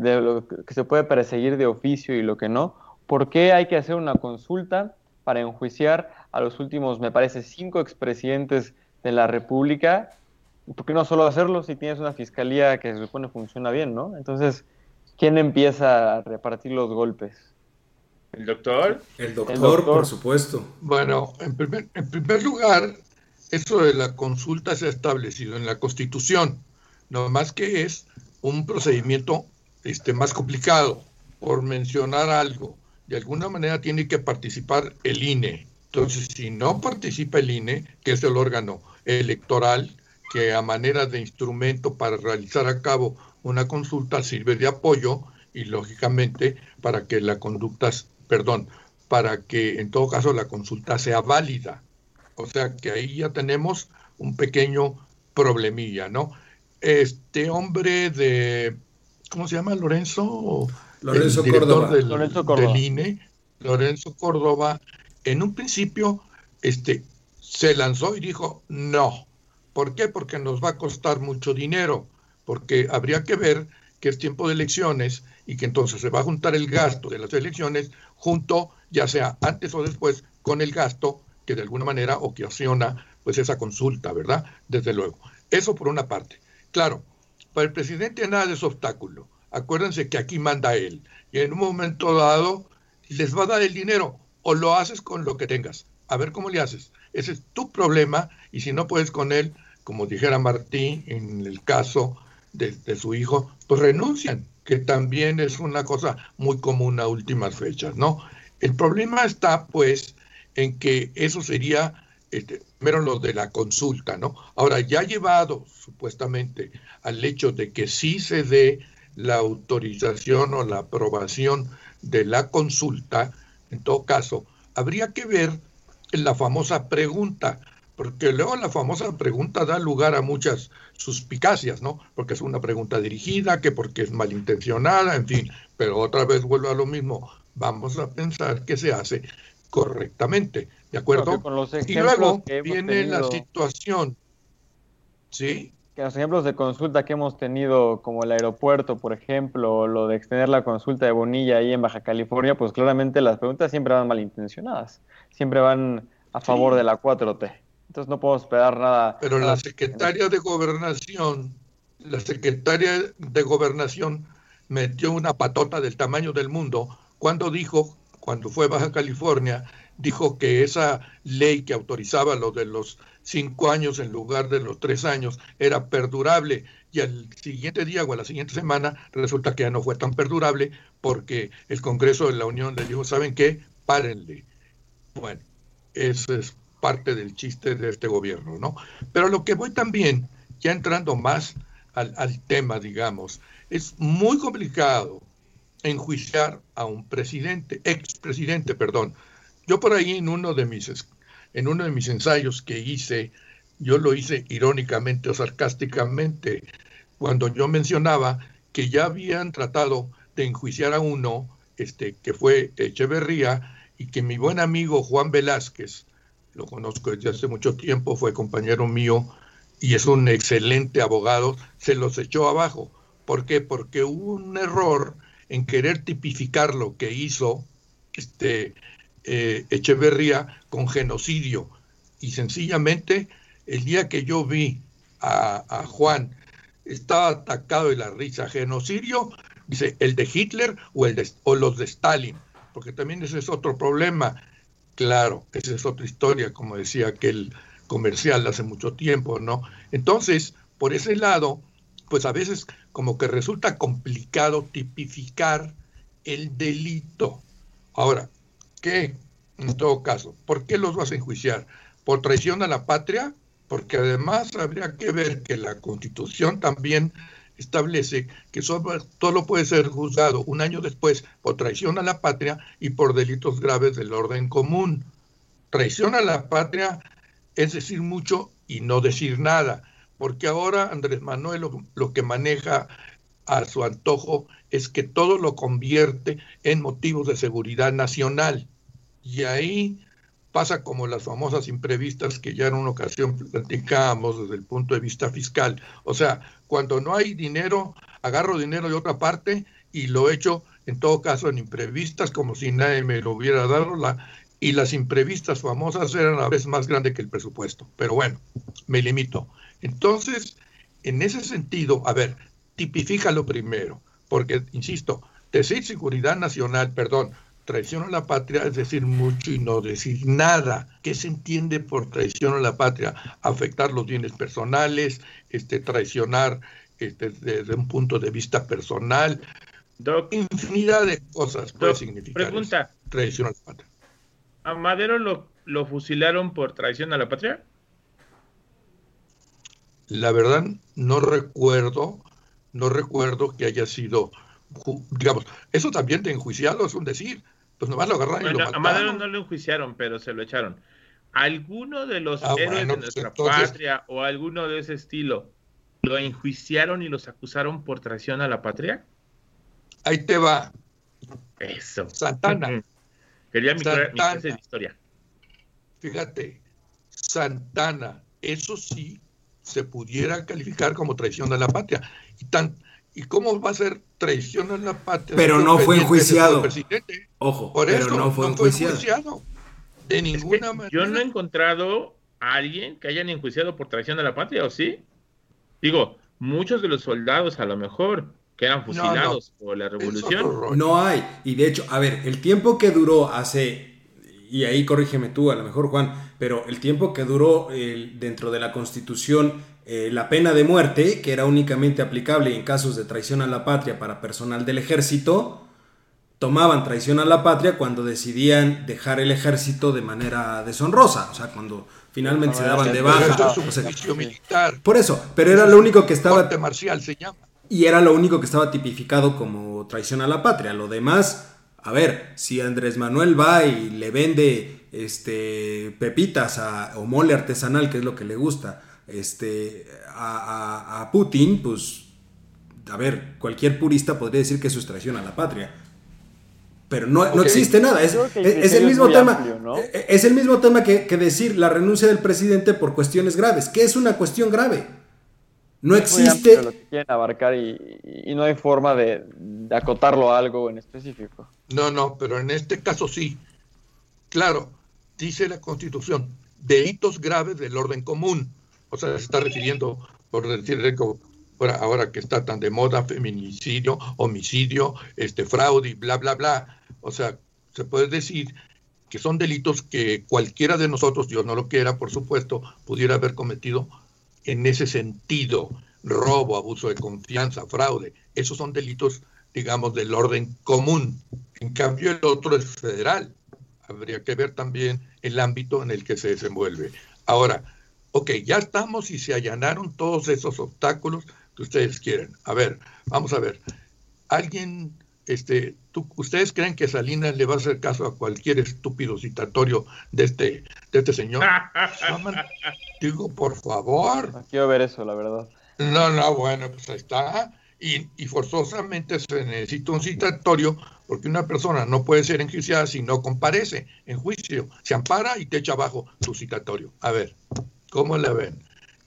[SPEAKER 2] de lo que se puede perseguir de oficio y lo que no, ¿por qué hay que hacer una consulta para enjuiciar a los últimos, me parece, cinco expresidentes de la República? ¿Por qué no solo hacerlo si tienes una fiscalía que se supone funciona bien, ¿no? Entonces, ¿quién empieza a repartir los golpes?
[SPEAKER 4] ¿El doctor?
[SPEAKER 3] El doctor, por supuesto.
[SPEAKER 5] Bueno, en primer, en primer lugar, eso de la consulta se ha establecido en la Constitución, no más que es un procedimiento este, más complicado. Por mencionar algo, de alguna manera tiene que participar el INE. Entonces, si no participa el INE, que es el órgano electoral, que a manera de instrumento para realizar a cabo una consulta sirve de apoyo y lógicamente para que la conducta, perdón, para que en todo caso la consulta sea válida. O sea que ahí ya tenemos un pequeño problemilla, ¿no? Este hombre de ¿cómo se llama? Lorenzo.
[SPEAKER 3] Lorenzo Córdoba.
[SPEAKER 5] Del, Lorenzo Córdoba. INE, Lorenzo Córdoba, en un principio este, se lanzó y dijo no. ¿Por qué? Porque nos va a costar mucho dinero, porque habría que ver que es tiempo de elecciones y que entonces se va a juntar el gasto de las elecciones junto, ya sea antes o después, con el gasto que de alguna manera ocasiona pues esa consulta, ¿verdad? Desde luego. Eso por una parte. Claro, para el presidente nada es obstáculo. Acuérdense que aquí manda él. Y en un momento dado les va a dar el dinero o lo haces con lo que tengas. A ver cómo le haces. Ese es tu problema y si no puedes con él, como dijera Martín en el caso de, su hijo, pues renuncian, que también es una cosa muy común a últimas fechas, ¿no? El problema está, pues, en que eso sería primero lo de la consulta, ¿no? Ahora, ya llevado supuestamente al hecho de que sí se dé la autorización o la aprobación de la consulta, en todo caso, habría que ver la famosa pregunta, porque luego la famosa pregunta da lugar a muchas suspicacias, ¿no? Porque es una pregunta dirigida, que porque es malintencionada, en fin, pero otra vez vuelvo a lo mismo, vamos a pensar que se hace correctamente, ¿de acuerdo? y luego viene la situación, ¿sí?
[SPEAKER 2] Que los ejemplos de consulta que hemos tenido, como el aeropuerto, por ejemplo, lo de extender la consulta de Bonilla ahí en Baja California, pues claramente las preguntas siempre van malintencionadas, siempre van a favor de la 4T. Entonces no podemos esperar nada.
[SPEAKER 5] Pero la secretaria de Gobernación, la secretaria de Gobernación metió una patota del tamaño del mundo cuando dijo cuando fue Baja California, dijo que esa ley que autorizaba lo de los cinco años en lugar de los tres años era perdurable y al siguiente día o a la siguiente semana resulta que ya no fue tan perdurable porque el Congreso de la Unión le dijo, ¿saben qué? Párenle. Bueno, eso es parte del chiste de este gobierno, ¿no? Pero lo que voy también, ya entrando más al, al tema, digamos, es muy complicado enjuiciar a un presidente, expresidente, perdón. Yo por ahí en uno de mis en uno de mis ensayos que hice, yo lo hice irónicamente o sarcásticamente, cuando yo mencionaba que ya habían tratado de enjuiciar a uno, este, que fue Echeverría, y que mi buen amigo Juan Velázquez, lo conozco desde hace mucho tiempo, fue compañero mío y es un excelente abogado, se los echó abajo. ¿Por qué? Porque hubo un error en querer tipificar lo que hizo este, eh, Echeverría con genocidio. Y sencillamente, el día que yo vi a, Juan, estaba atacado de la risa. Genocidio, dice, el de Hitler o, el de, o los de Stalin, porque también ese es otro problema. Claro, esa es otra historia, como decía aquel comercial hace mucho tiempo, ¿no? Entonces, por ese lado, pues a veces como que resulta complicado tipificar el delito. Ahora, ¿qué? En todo caso, ¿por qué los vas a enjuiciar? ¿Por traición a la patria? Porque además habría que ver que la Constitución también establece que solo, puede ser juzgado un año después por traición a la patria y por delitos graves del orden común. Traición a la patria es decir mucho y no decir nada porque ahora Andrés Manuel lo, que maneja a su antojo es que todo lo convierte en motivos de seguridad nacional. Y ahí pasa como las famosas imprevistas que ya en una ocasión platicábamos desde el punto de vista fiscal. O sea, cuando no hay dinero, agarro dinero de otra parte y lo echo en todo caso en imprevistas como si nadie me lo hubiera dado. La, y las imprevistas famosas eran a veces más grandes que el presupuesto. Pero bueno, me limito. Entonces, en ese sentido, a ver, lo primero, porque, insisto, decir seguridad nacional, perdón, traición a la patria es decir mucho y no decir nada. ¿Qué se entiende por traición a la patria? Afectar los bienes personales, este, traicionar este, desde un punto de vista personal. infinidad de cosas puede significar.
[SPEAKER 4] Pregunta. traición a la patria. ¿A Madero lo, lo fusilaron por traición a la patria?
[SPEAKER 5] La verdad, no recuerdo, no recuerdo que haya sido, digamos, eso también de enjuiciado es un decir, pues nomás lo agarraron y lo mataron.
[SPEAKER 4] A Madero no lo enjuiciaron, pero se lo echaron. ¿Alguno de los ah, héroes de pues nuestra patria o alguno de ese estilo lo enjuiciaron y los acusaron por traición a la patria?
[SPEAKER 5] Ahí te va.
[SPEAKER 4] Eso.
[SPEAKER 5] Santana.
[SPEAKER 4] Quería mi, clase de historia.
[SPEAKER 5] Fíjate, Santana, eso sí se pudiera calificar como traición a la patria. Y, tan, ¿Y cómo va a ser traición a la patria?
[SPEAKER 3] Pero no fue enjuiciado. Ojo,
[SPEAKER 5] por eso no fue, enjuiciado. De ninguna manera.
[SPEAKER 4] Yo no he encontrado a alguien que hayan enjuiciado por traición a la patria, ¿o sí? Digo, muchos de los soldados a lo mejor que eran fusilados por la revolución.
[SPEAKER 3] No hay. Y de hecho, a ver, el tiempo que duró hace, y ahí corrígeme tú, a lo mejor Juan, pero el tiempo que duró dentro de la constitución eh, la pena de muerte, que era únicamente aplicable en casos de traición a la patria para personal del ejército, tomaban traición a la patria cuando decidían dejar el ejército de manera deshonrosa, o sea, cuando finalmente se daban de baja. Por eso, pero era lo único que estaba...
[SPEAKER 5] marcial se llama.
[SPEAKER 3] Y era lo único que estaba tipificado como traición a la patria. Lo demás, a ver, si Andrés Manuel va y le vende este pepitas o mole artesanal, que es lo que le gusta, este, a, a Putin, pues, a ver, cualquier purista podría decir que eso es traición a la patria pero no, existe nada. Es, el mismo tema. Es el mismo tema que, decir la renuncia del presidente por cuestiones graves. ¿Qué es una cuestión grave? No existe.
[SPEAKER 2] Lo que quieren abarcar y, no hay forma de, acotarlo a algo en específico.
[SPEAKER 5] No, no, pero en este caso sí. Claro, dice la Constitución, delitos graves del orden común. O sea, se está refiriendo, por decir ahora que está tan de moda, feminicidio, homicidio, este fraude y bla, bla, bla o sea, se puede decir que son delitos que cualquiera de nosotros, Dios no lo quiera, por supuesto, pudiera haber cometido en ese sentido. Robo, abuso de confianza, fraude. Esos son delitos, digamos, del orden común. En cambio, el otro es federal. Habría que ver también el ámbito en el que se desenvuelve. Ahora, ok, ya estamos y se allanaron todos esos obstáculos que ustedes quieren. A ver, vamos a ver. ¿Alguien este, ¿ustedes creen que Salinas le va a hacer caso a cualquier estúpido citatorio de este, de este señor? digo, por favor.
[SPEAKER 2] quiero ver eso, la verdad.
[SPEAKER 5] No, no, bueno, pues ahí está. Y, y, forzosamente se necesita un citatorio porque una persona no puede ser enjuiciada si no comparece en juicio. Se ampara y te echa abajo su citatorio. A ver, ¿cómo la ven?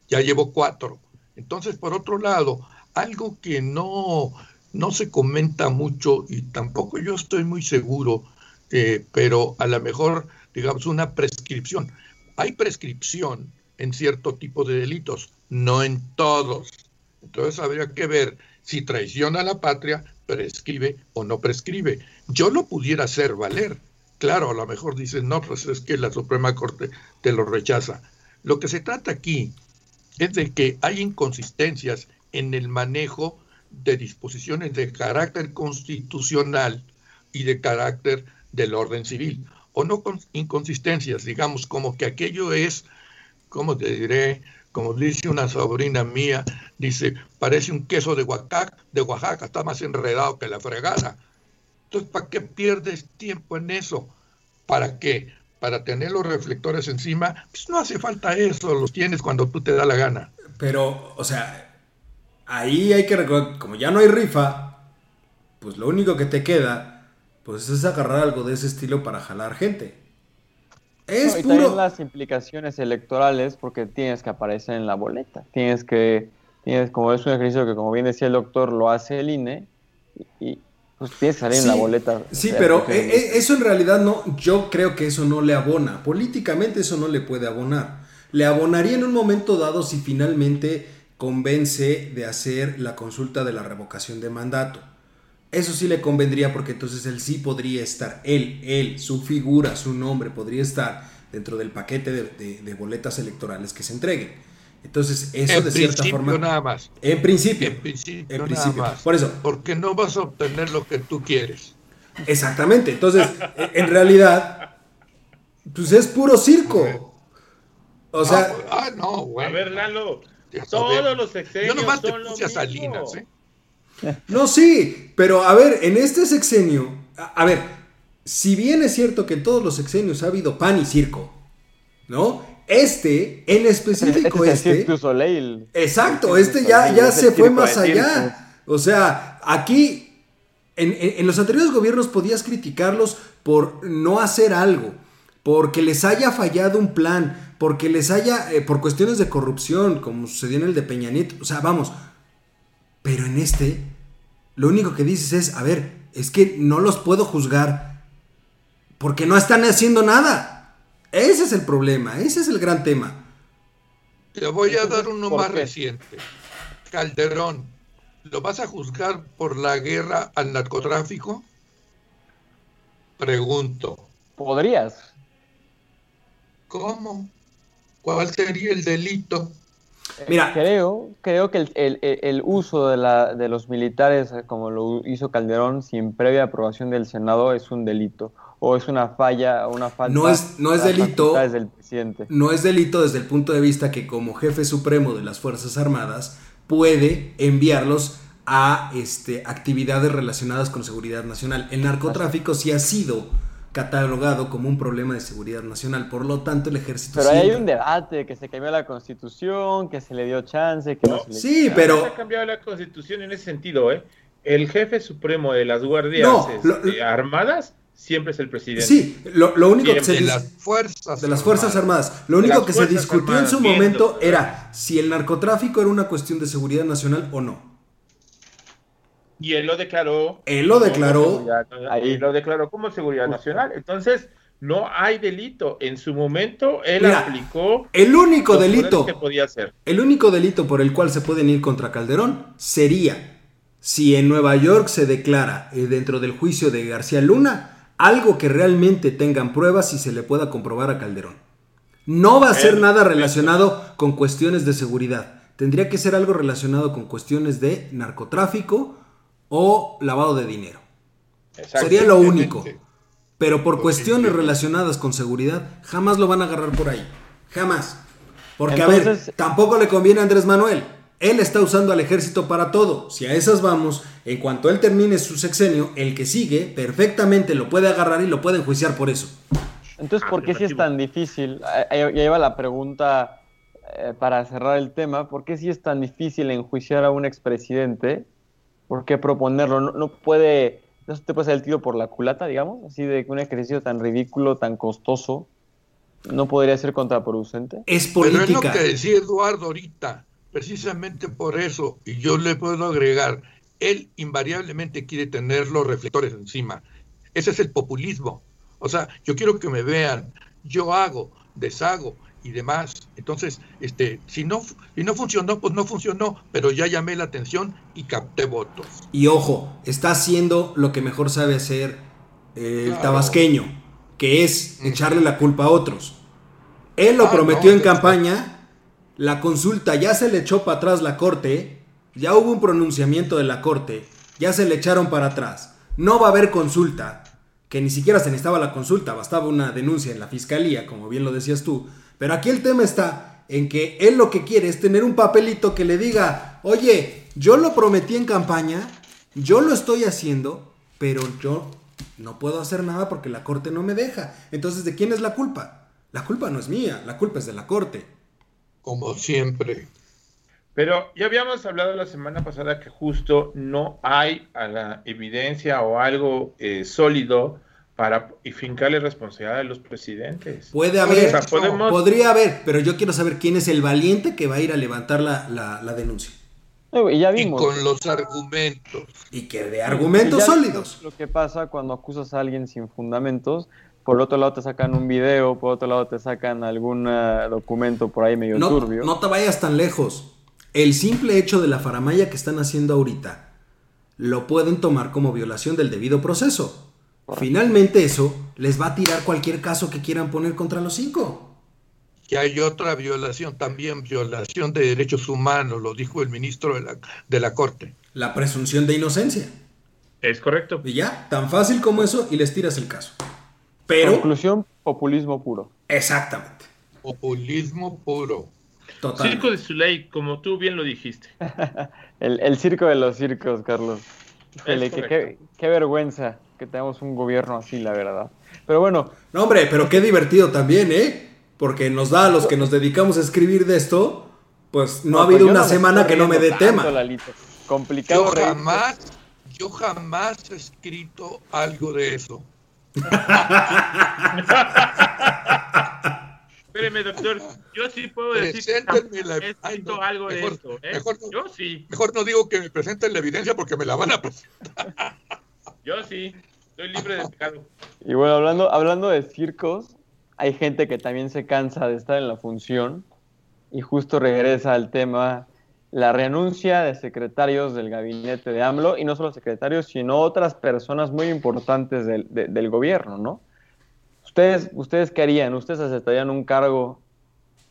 [SPEAKER 5] Ya llevo cuatro. Entonces, por otro lado, algo que no no se comenta mucho y tampoco yo estoy muy seguro, eh, pero a lo mejor, digamos, una prescripción. Hay prescripción en cierto tipo de delitos, no en todos. Entonces habría que ver si traiciona a la patria, prescribe o no prescribe. Yo lo pudiera hacer valer. Claro, a lo mejor dicen, no, pues es que la Suprema Corte te lo rechaza. Lo que se trata aquí es de que hay inconsistencias en el manejo de disposiciones de carácter constitucional y de carácter del orden civil, o no con inconsistencias, digamos, como que aquello es, como te diré, como dice una sobrina mía, dice, parece un queso de Oaxaca, de Oaxaca, está más enredado que la fregada. Entonces, ¿para qué pierdes tiempo en eso? ¿Para qué? Para tener los reflectores encima, pues no hace falta eso, los tienes cuando tú te da la gana.
[SPEAKER 3] Pero, o sea, ahí hay que recordar, como ya no hay rifa, pues lo único que te queda, pues es agarrar algo de ese estilo para jalar gente.
[SPEAKER 2] Es y puro... las implicaciones electorales porque tienes que aparecer en la boleta. Tienes que, tienes, como es un ejercicio que como bien decía el doctor, lo hace el INE y, pues tienes que salir en la boleta.
[SPEAKER 3] Sí, pero e, e, eso en realidad no, yo creo que eso no le abona. Políticamente eso no le puede abonar. Le abonaría en un momento dado si finalmente convence de hacer la consulta de la revocación de mandato. Eso sí le convendría porque entonces él sí podría estar, él, él, su figura, su nombre podría estar dentro del paquete de, boletas electorales que se entreguen. Entonces, eso de cierta forma.
[SPEAKER 5] nada más.
[SPEAKER 3] En principio.
[SPEAKER 5] En principio, nada más. Por eso. Porque no vas a obtener lo que tú quieres.
[SPEAKER 3] Exactamente. Entonces, en realidad, pues es puro circo. O sea.
[SPEAKER 5] Ah, no, güey.
[SPEAKER 4] A ver, Lalo. Todos los sexenios. Yo nomás te puse a Salinas, ¿eh?
[SPEAKER 3] No, sí, pero a ver, en este sexenio, a, ver, si bien es cierto que en todos los sexenios ha habido pan y circo, ¿no? Este, en específico este.
[SPEAKER 2] este Soleil.
[SPEAKER 3] Exacto, este ya, ya se fue más allá. O sea, aquí, en, en los anteriores gobiernos podías criticarlos por no hacer algo, porque les haya fallado un plan, porque les haya, eh, por cuestiones de corrupción, como sucedió en el de Peña Nieto, o sea, vamos, pero en este, lo único que dices es, a ver, es que no los puedo juzgar porque no están haciendo nada. Ese es el problema, ese es el gran tema.
[SPEAKER 5] Te voy a dar uno más reciente. Calderón, ¿lo vas a juzgar por la guerra al narcotráfico? Pregunto.
[SPEAKER 2] ¿Podrías?
[SPEAKER 5] ¿Cómo? ¿Cuál sería el delito?
[SPEAKER 2] Eh, Mira, creo, creo que el, uso de, la, de, los militares, como lo hizo Calderón, sin previa aprobación del Senado, es un delito o es una falla, una falta.
[SPEAKER 3] No es, no es delito. Del presidente. No es delito desde el punto de vista que como jefe supremo de las Fuerzas Armadas puede enviarlos a este, actividades relacionadas con seguridad nacional. El narcotráfico sí ha sido catalogado como un problema de seguridad nacional. Por lo tanto, el ejército.
[SPEAKER 2] Pero hay un debate que se cambió la constitución, que se le dio chance, que no, se le
[SPEAKER 3] Sí, pero.
[SPEAKER 4] Se ha cambiado la constitución en ese sentido, ¿eh? El jefe supremo de las guardias este, armadas siempre es el presidente.
[SPEAKER 3] Sí, lo, único que
[SPEAKER 5] se. De las Fuerzas
[SPEAKER 3] De las Fuerzas Armadas. Lo único que se discutió en su momento era si el narcotráfico era una cuestión de seguridad nacional o no.
[SPEAKER 4] Y él lo declaró.
[SPEAKER 3] Él lo declaró.
[SPEAKER 4] Ahí lo declaró como seguridad nacional. Entonces, no hay delito. En su momento, él aplicó.
[SPEAKER 3] El único delito.
[SPEAKER 4] Que podía hacer.
[SPEAKER 3] El único delito por el cual se pueden ir contra Calderón sería si en Nueva York se declara eh, dentro del juicio de García Luna algo que realmente tengan pruebas y se le pueda comprobar a Calderón. No va a ser nada relacionado con cuestiones de seguridad. Tendría que ser algo relacionado con cuestiones de narcotráfico o lavado de dinero. Sería lo único. Pero por cuestiones relacionadas con seguridad, jamás lo van a agarrar por ahí. Jamás. Porque, a ver, tampoco le conviene a Andrés Manuel. Él está usando al ejército para todo. Si a esas vamos, en cuanto él termine su sexenio, el que sigue perfectamente lo puede agarrar y lo puede enjuiciar por eso.
[SPEAKER 2] Entonces, ¿por qué si es tan difícil? Ya iba la pregunta eh, para cerrar el tema. ¿Por qué si es tan difícil enjuiciar a un expresidente ¿por qué proponerlo? No, puede, no se te puede salir el tiro por la culata, digamos, así de que un ejercicio tan ridículo, tan costoso, no podría ser contraproducente.
[SPEAKER 3] Es política.
[SPEAKER 5] Pero es lo que decía Eduardo ahorita, precisamente por eso, y yo le puedo agregar, él invariablemente quiere tener los reflectores encima. Ese es el populismo. O sea, yo quiero que me vean, yo hago, deshago, y demás. Entonces, este, si no, si no funcionó, pues no funcionó, pero ya llamé la atención y capté votos.
[SPEAKER 3] Y ojo, está haciendo lo que mejor sabe hacer el tabasqueño, que es echarle la culpa a otros. Él lo ah, prometió en campaña, la consulta ya se le echó para atrás la corte, ya hubo un pronunciamiento de la corte, ya se le echaron para atrás. No va a haber consulta, que ni siquiera se necesitaba la consulta, bastaba una denuncia en la fiscalía, como bien lo decías tú pero aquí el tema está en que él lo que quiere es tener un papelito que le diga, oye, yo lo prometí en campaña, yo lo estoy haciendo, pero yo no puedo hacer nada porque la corte no me deja. Entonces, ¿de quién es la culpa? La culpa no es mía, la culpa es de la corte.
[SPEAKER 5] Como siempre.
[SPEAKER 4] Pero ya habíamos hablado la semana pasada que justo no hay a la evidencia o algo eh, sólido para y fincarle responsabilidad a los presidentes.
[SPEAKER 3] Puede haber, podría haber, pero yo quiero saber quién es el valiente que va a ir a levantar la, la, denuncia.
[SPEAKER 2] y, ya vimos.
[SPEAKER 5] con los argumentos.
[SPEAKER 3] Y que de argumentos sólidos.
[SPEAKER 2] Lo que pasa cuando acusas a alguien sin fundamentos, por otro lado te sacan un video, por otro lado te sacan algún eh, documento por ahí medio turbio.
[SPEAKER 3] No te vayas tan lejos. El simple hecho de la faramaya que están haciendo ahorita lo pueden tomar como violación del debido proceso. Finalmente eso les va a tirar cualquier caso que quieran poner contra los cinco.
[SPEAKER 5] Que hay otra violación, también violación de derechos humanos, lo dijo el ministro de la, de la Corte.
[SPEAKER 3] La presunción de inocencia.
[SPEAKER 4] Es correcto.
[SPEAKER 3] Y ya, tan fácil como eso, y les tiras el caso. Pero.
[SPEAKER 2] Conclusión, populismo puro.
[SPEAKER 3] Exactamente.
[SPEAKER 5] Populismo puro.
[SPEAKER 4] Total. Circo de Zuley, como tú bien lo dijiste.
[SPEAKER 2] el, circo de los circos, Carlos. qué, qué vergüenza que tenemos un gobierno así, la verdad. Pero bueno.
[SPEAKER 3] No, hombre, pero qué divertido también, ¿eh? Porque nos da a los que nos dedicamos a escribir de esto, pues no, ha habido una semana que no me dé tema.
[SPEAKER 2] Complicado.
[SPEAKER 5] Yo jamás, yo jamás he escrito algo de eso.
[SPEAKER 4] Espéreme, doctor, yo sí puedo decir que he escrito algo de esto. ¿eh? Mejor no, yo sí.
[SPEAKER 5] Mejor no digo que me presenten la evidencia porque me la van a presentar.
[SPEAKER 4] Yo sí, estoy libre de pecado.
[SPEAKER 2] Y bueno, hablando, hablando de circos, hay gente que también se cansa de estar en la función y justo regresa al tema la renuncia de secretarios del gabinete de AMLO, y no solo secretarios, sino otras personas muy importantes del, del gobierno, ¿no? ¿Ustedes, ¿Ustedes qué harían? ¿Ustedes aceptarían un cargo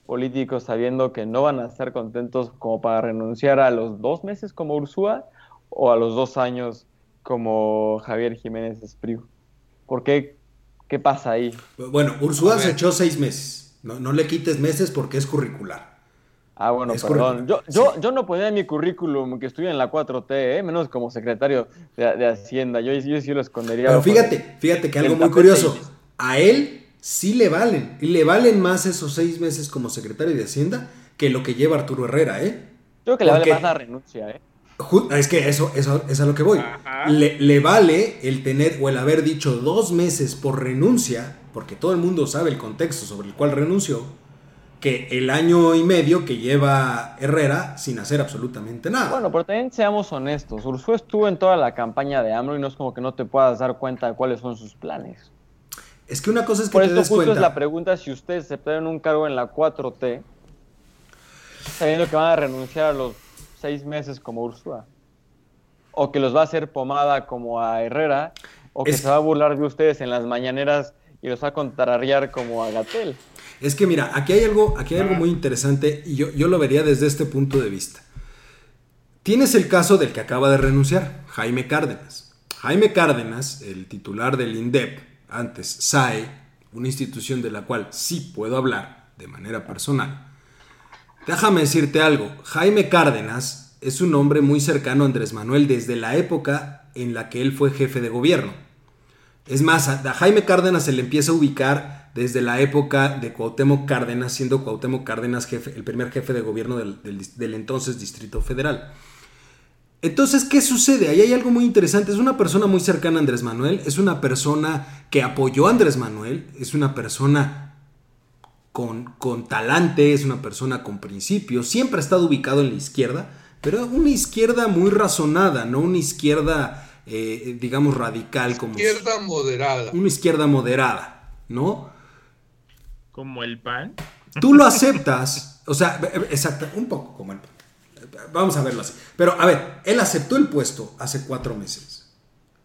[SPEAKER 2] político sabiendo que no van a estar contentos como para renunciar a los dos meses como Ursúa o a los dos años como Javier Jiménez Espriu? ¿Por qué? ¿Qué pasa ahí?
[SPEAKER 3] Bueno, Ursúa se echó seis meses. No, no le quites meses porque es curricular.
[SPEAKER 2] Ah, bueno, perdón. Yo, yo, yo no ponía en mi currículum que estuve en la 4T, ¿eh? menos como secretario de, Hacienda. Yo, yo, sí lo escondería.
[SPEAKER 3] Pero fíjate, fíjate que algo muy curioso. A él sí le valen. Y le valen más esos seis meses como secretario de Hacienda que lo que lleva Arturo Herrera, ¿eh?
[SPEAKER 2] Yo creo que le vale más la renuncia, ¿eh?
[SPEAKER 3] Es que eso, eso es a lo que voy. Le, le, vale el tener o el haber dicho dos meses por renuncia, porque todo el mundo sabe el contexto sobre el cual renunció que el año y medio que lleva Herrera sin hacer absolutamente nada.
[SPEAKER 2] Bueno, pero también seamos honestos. Ursúa estuvo en toda la campaña de AMLO y no es como que no te puedas dar cuenta de cuáles son sus planes.
[SPEAKER 3] Es que una cosa es que
[SPEAKER 2] Por
[SPEAKER 3] te des
[SPEAKER 2] justo
[SPEAKER 3] cuenta.
[SPEAKER 2] es la pregunta si ustedes aceptaron un cargo en la 4T sabiendo que van a renunciar a los seis meses como Ursúa. O que los va a hacer pomada como a Herrera. O que
[SPEAKER 3] Es-
[SPEAKER 2] se va a burlar de ustedes en las mañaneras y los va a contrariar como a Gatel.
[SPEAKER 3] Es que mira, aquí hay algo, aquí hay algo muy interesante y yo, yo lo vería desde este punto de vista. Tienes el caso del que acaba de renunciar, Jaime Cárdenas. Jaime Cárdenas, el titular del INDEP, antes SAE, una institución de la cual sí puedo hablar de manera personal. Déjame decirte algo, Jaime Cárdenas es un hombre muy cercano a Andrés Manuel desde la época en la que él fue jefe de gobierno. Es más, a a Jaime Cárdenas se le empieza a ubicar desde la época de Cuauhtémoc Cárdenas, siendo Cuauhtémoc Cárdenas jefe, el primer jefe de gobierno del, del dis- del entonces Distrito Federal. Entonces, ¿qué sucede? Ahí hay algo muy interesante. Es una persona muy cercana a Andrés Manuel, es una persona que apoyó a Andrés Manuel, es una persona con, con talante, es una persona con principios, siempre ha estado ubicado en la izquierda, pero una izquierda muy razonada, no una izquierda, eh, digamos, radical como...
[SPEAKER 5] Izquierda moderada.
[SPEAKER 3] Una izquierda moderada, ¿no?
[SPEAKER 4] Como el pan.
[SPEAKER 3] Tú lo aceptas, o sea, exacto, un poco como el pan. Vamos a verlo así. Pero a ver, él aceptó el puesto hace cuatro meses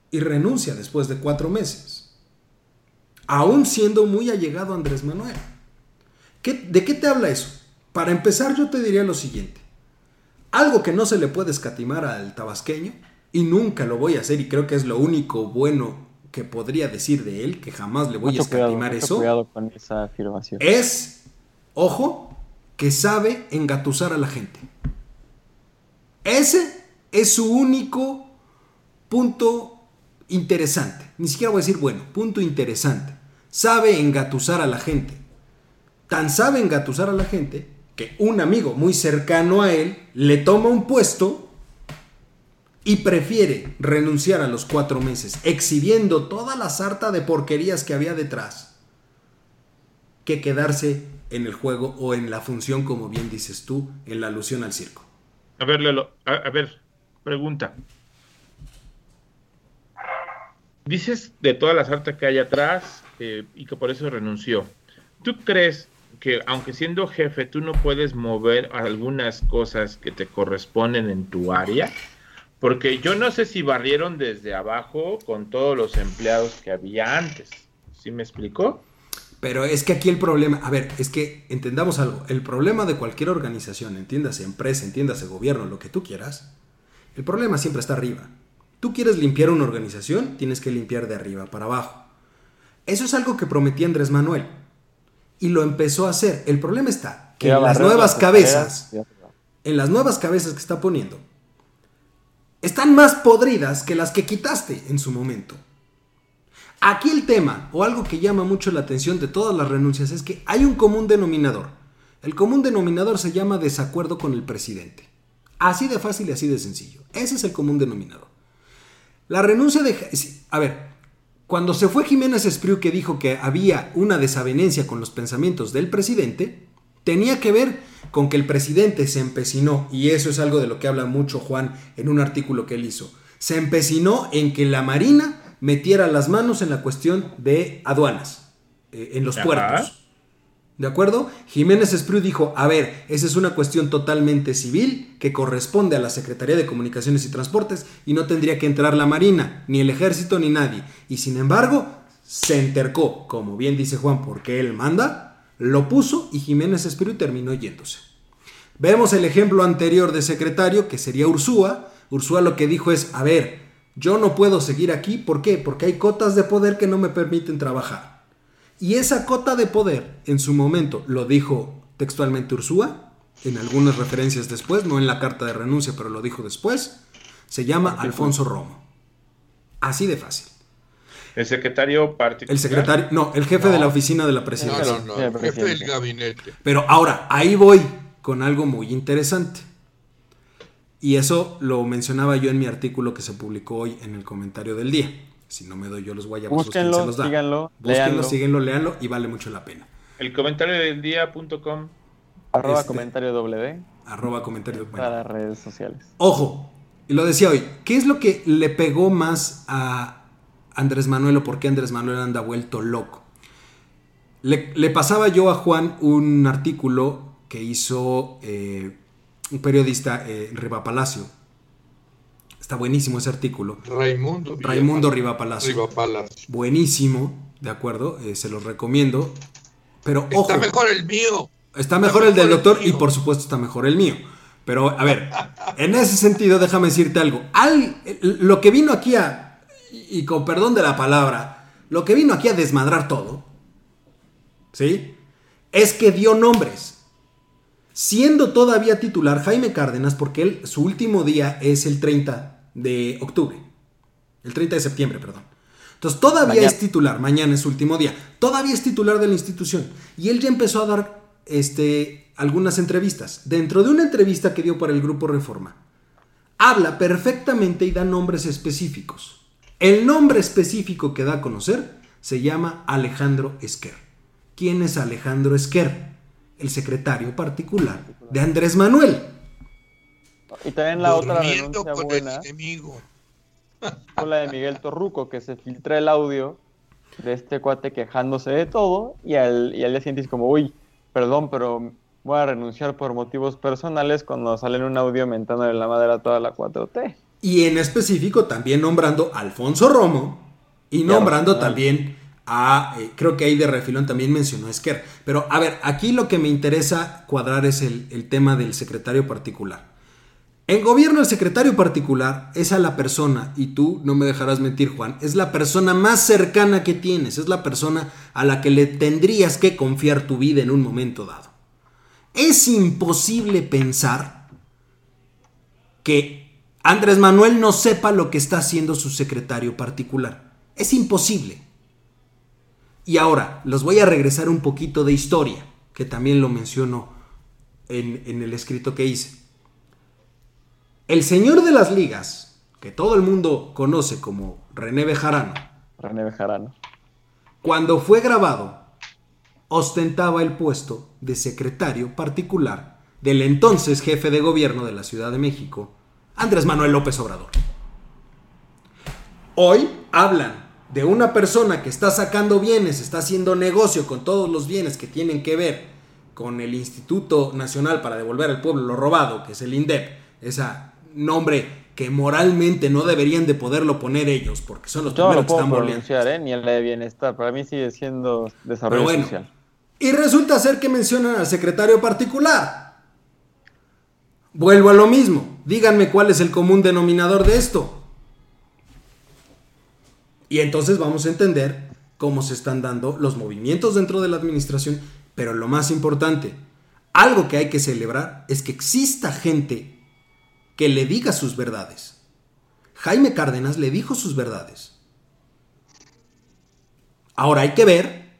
[SPEAKER 3] y renuncia después de cuatro meses, aún siendo muy allegado a Andrés Manuel. ¿Qué- ¿De qué te habla eso? Para empezar, yo te diría lo siguiente. Algo que no se le puede escatimar al tabasqueño, y nunca lo voy a hacer, y creo que es lo único bueno que podría decir de él, que jamás le voy a
[SPEAKER 2] Mucho
[SPEAKER 3] escatimar eso,
[SPEAKER 2] cuidado con esa afirmación.
[SPEAKER 3] es, ojo, que sabe engatusar a la gente. Ese es su único punto interesante. Ni siquiera voy a decir bueno, punto interesante. Sabe engatusar a la gente. Tan sabe engatusar a la gente que un amigo muy cercano a él le toma un puesto y prefiere renunciar a los cuatro meses, exhibiendo toda la sarta de porquerías que había detrás que quedarse en el juego o en la función, como bien dices tú, en la alusión al circo.
[SPEAKER 4] A ver, Lelo, a, ver, pregunta. Dices de todas las artes que hay atrás eh, y que por eso renunció. ¿Tú crees que aunque siendo jefe tú no puedes mover algunas cosas que te corresponden en tu área? Porque yo no sé si barrieron desde abajo con todos los empleados que había antes. ¿Sí me explicó?
[SPEAKER 3] Pero es que aquí el problema, a ver, es que entendamos algo, el problema de cualquier organización, entiéndase empresa, entiéndase gobierno, lo que tú quieras, el problema siempre está arriba. Tú quieres limpiar una organización, tienes que limpiar de arriba para abajo. Eso es algo que prometía Andrés Manuel y lo empezó a hacer. El problema está que en las nuevas cabezas, en las nuevas cabezas que está poniendo, están más podridas que las que quitaste en su momento. Aquí el tema, o algo que llama mucho la atención de todas las renuncias, es que hay un común denominador. El común denominador se llama desacuerdo con el presidente. Así de fácil y así de sencillo. Ese es el común denominador. La renuncia de... A ver, cuando se fue Jiménez Espriu que dijo que había una desavenencia con los pensamientos del presidente, tenía que ver con que el presidente se empecinó, y eso es algo de lo que habla mucho Juan en un artículo que él hizo, se empecinó en que la Marina metiera las manos en la cuestión de aduanas. eh, en los puertos. ¿De acuerdo? Jiménez Espriu dijo, a ver, esa es una cuestión totalmente civil que corresponde a la Secretaría de Comunicaciones y Transportes y no tendría que entrar la Marina, ni el Ejército, ni nadie. Y sin embargo, se entercó, como bien dice Juan, porque él manda, lo puso y Jiménez Espriu terminó yéndose. Vemos el ejemplo anterior de secretario, que sería Ursúa. Ursúa lo que dijo es, a ver, yo no puedo seguir aquí, ¿por qué? Porque hay cotas de poder que no me permiten trabajar. Y esa cota de poder, en su momento, lo dijo textualmente Ursúa, en algunas referencias después, no en la carta de renuncia, pero lo dijo después, se llama Alfonso Romo. Así de fácil.
[SPEAKER 4] ¿El secretario particular?
[SPEAKER 3] El secretario, no, el jefe de la oficina de la presidencia.
[SPEAKER 5] No, no, el jefe del gabinete.
[SPEAKER 3] Pero ahora, ahí voy con algo muy interesante. Y eso lo mencionaba yo en mi artículo que se publicó hoy en el comentario del día. Si no me doy yo los guayabos,
[SPEAKER 2] Búsquenlo, se los da. síganlo,
[SPEAKER 3] Búsquenlo, síguenlo, leanlo y vale mucho la pena.
[SPEAKER 4] El comentario del día.com.
[SPEAKER 2] Arroba este, comentario W.
[SPEAKER 3] Arroba comentario
[SPEAKER 2] bueno. Para redes sociales.
[SPEAKER 3] Ojo, y lo decía hoy, ¿qué es lo que le pegó más a Andrés Manuel o por qué Andrés Manuel anda vuelto loco? Le, le pasaba yo a Juan un artículo que hizo eh, un periodista, eh, Riva Palacio, Está buenísimo ese artículo.
[SPEAKER 5] Raimundo.
[SPEAKER 3] Raimundo Riva Palacio. Buenísimo, de acuerdo, eh, se los recomiendo. Pero ojo.
[SPEAKER 5] Está mejor el mío.
[SPEAKER 3] Está mejor el del doctor y por supuesto está mejor el mío. Pero a ver, en ese sentido déjame decirte algo. Al, lo que vino aquí a, y con perdón de la palabra, lo que vino aquí a desmadrar todo, ¿sí? Es que dio nombres siendo todavía titular Jaime Cárdenas, porque él, su último día es el 30 de octubre. El 30 de septiembre, perdón. Entonces todavía es titular, mañana es su último día. Todavía es titular de la institución. Y él ya empezó a dar este, algunas entrevistas. Dentro de una entrevista que dio para el Grupo Reforma, habla perfectamente y da nombres específicos. El nombre específico que da a conocer se llama Alejandro Esquer. ¿Quién es Alejandro Esquer? El secretario particular de Andrés Manuel.
[SPEAKER 2] Y también la otra denuncia buena. Fue la de Miguel Torruco, que se filtra el audio de este cuate quejándose de todo y al, y al día siguiente como, uy, perdón, pero voy a renunciar por motivos personales cuando sale en un audio mentándole la madera a toda la 4T.
[SPEAKER 3] Y en específico también nombrando a Alfonso Romo y nombrando también a, eh, creo que ahí de refilón también mencionó a Esquer. Pero a ver, aquí lo que me interesa cuadrar es el, el tema del secretario particular. En gobierno el secretario particular es a la persona, y tú no me dejarás mentir Juan, es la persona más cercana que tienes, es la persona a la que le tendrías que confiar tu vida en un momento dado. Es imposible pensar que Andrés Manuel no sepa lo que está haciendo su secretario particular. Es imposible. Y ahora, los voy a regresar un poquito de historia, que también lo menciono en, en el escrito que hice. El señor de las ligas, que todo el mundo conoce como René Bejarano.
[SPEAKER 2] René Bejarano.
[SPEAKER 3] Cuando fue grabado, ostentaba el puesto de secretario particular del entonces jefe de gobierno de la Ciudad de México, Andrés Manuel López Obrador. Hoy hablan de una persona que está sacando bienes, está haciendo negocio con todos los bienes que tienen que ver con el Instituto Nacional para Devolver al Pueblo lo Robado, que es el INDEP, esa nombre que moralmente no deberían de poderlo poner ellos, porque son los
[SPEAKER 2] Yo
[SPEAKER 3] primeros
[SPEAKER 2] no
[SPEAKER 3] que están
[SPEAKER 2] pronunciar, ¿eh? ni el de bienestar, para mí sigue siendo desarrollo bueno, social.
[SPEAKER 3] Y resulta ser que mencionan al secretario particular. Vuelvo a lo mismo, díganme cuál es el común denominador de esto. Y entonces vamos a entender cómo se están dando los movimientos dentro de la administración, pero lo más importante, algo que hay que celebrar es que exista gente que le diga sus verdades. Jaime Cárdenas le dijo sus verdades. Ahora hay que ver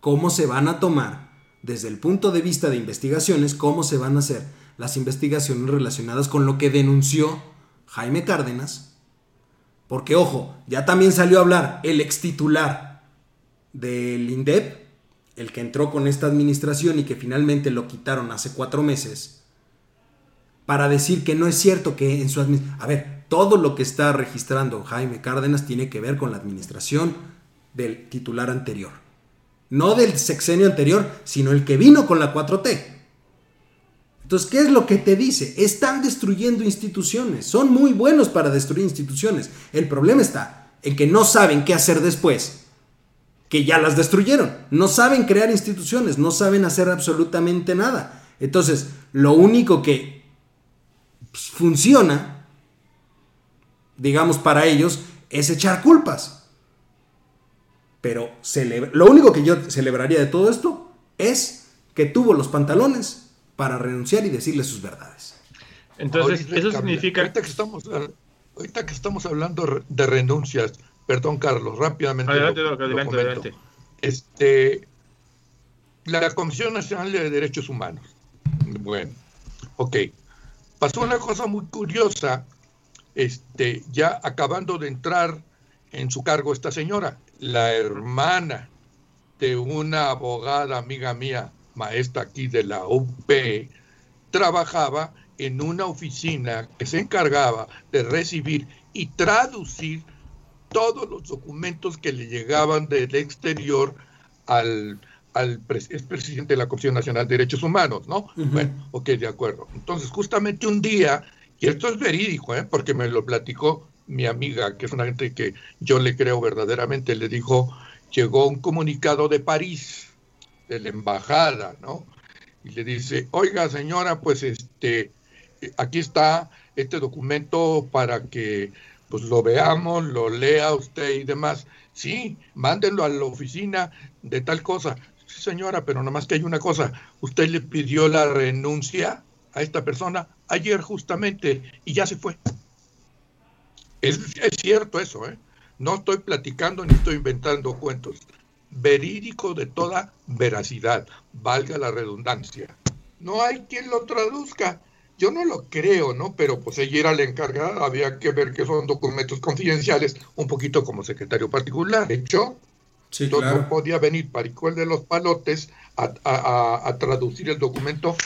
[SPEAKER 3] cómo se van a tomar, desde el punto de vista de investigaciones, cómo se van a hacer las investigaciones relacionadas con lo que denunció Jaime Cárdenas. Porque, ojo, ya también salió a hablar el ex titular del INDEP, el que entró con esta administración y que finalmente lo quitaron hace cuatro meses para decir que no es cierto que en su administración... A ver, todo lo que está registrando Jaime Cárdenas tiene que ver con la administración del titular anterior. No del sexenio anterior, sino el que vino con la 4T. Entonces, ¿qué es lo que te dice? Están destruyendo instituciones. Son muy buenos para destruir instituciones. El problema está en que no saben qué hacer después. Que ya las destruyeron. No saben crear instituciones. No saben hacer absolutamente nada. Entonces, lo único que pues, funciona, digamos, para ellos, es echar culpas. Pero lo único que yo celebraría de todo esto es que tuvo los pantalones para renunciar y decirle sus verdades.
[SPEAKER 4] Entonces, eso significa...
[SPEAKER 5] Ahorita que, estamos, ahorita que estamos hablando de renuncias, perdón Carlos, rápidamente. Adelante, adelante, adelante. Este, la Comisión Nacional de Derechos Humanos. Bueno, ok. Pasó una cosa muy curiosa, este, ya acabando de entrar en su cargo esta señora, la hermana de una abogada amiga mía, maestra aquí de la UP, trabajaba en una oficina que se encargaba de recibir y traducir todos los documentos que le llegaban del exterior al, al presidente de la Comisión Nacional de Derechos Humanos, ¿no? Bueno, ok, de acuerdo. Entonces, justamente un día, y esto es verídico, ¿eh? porque me lo platicó mi amiga, que es una gente que yo le creo verdaderamente, le dijo, llegó un comunicado de París, de la embajada, ¿no? Y le dice, oiga señora, pues este, aquí está este documento para que pues lo veamos, lo lea usted y demás. Sí, mándenlo a la oficina de tal cosa. Sí, señora, pero nomás que hay una cosa. Usted le pidió la renuncia a esta persona ayer justamente y ya se fue. Es, cierto eso, ¿eh? No estoy platicando ni estoy inventando cuentos. Verídico de toda veracidad, valga la redundancia. No hay quien lo traduzca. Yo no lo creo, ¿no? Pero pues ella era la encargada, había que ver que son documentos confidenciales, un poquito como secretario particular. De hecho, no podía venir Paricuel de los Palotes a traducir el documento,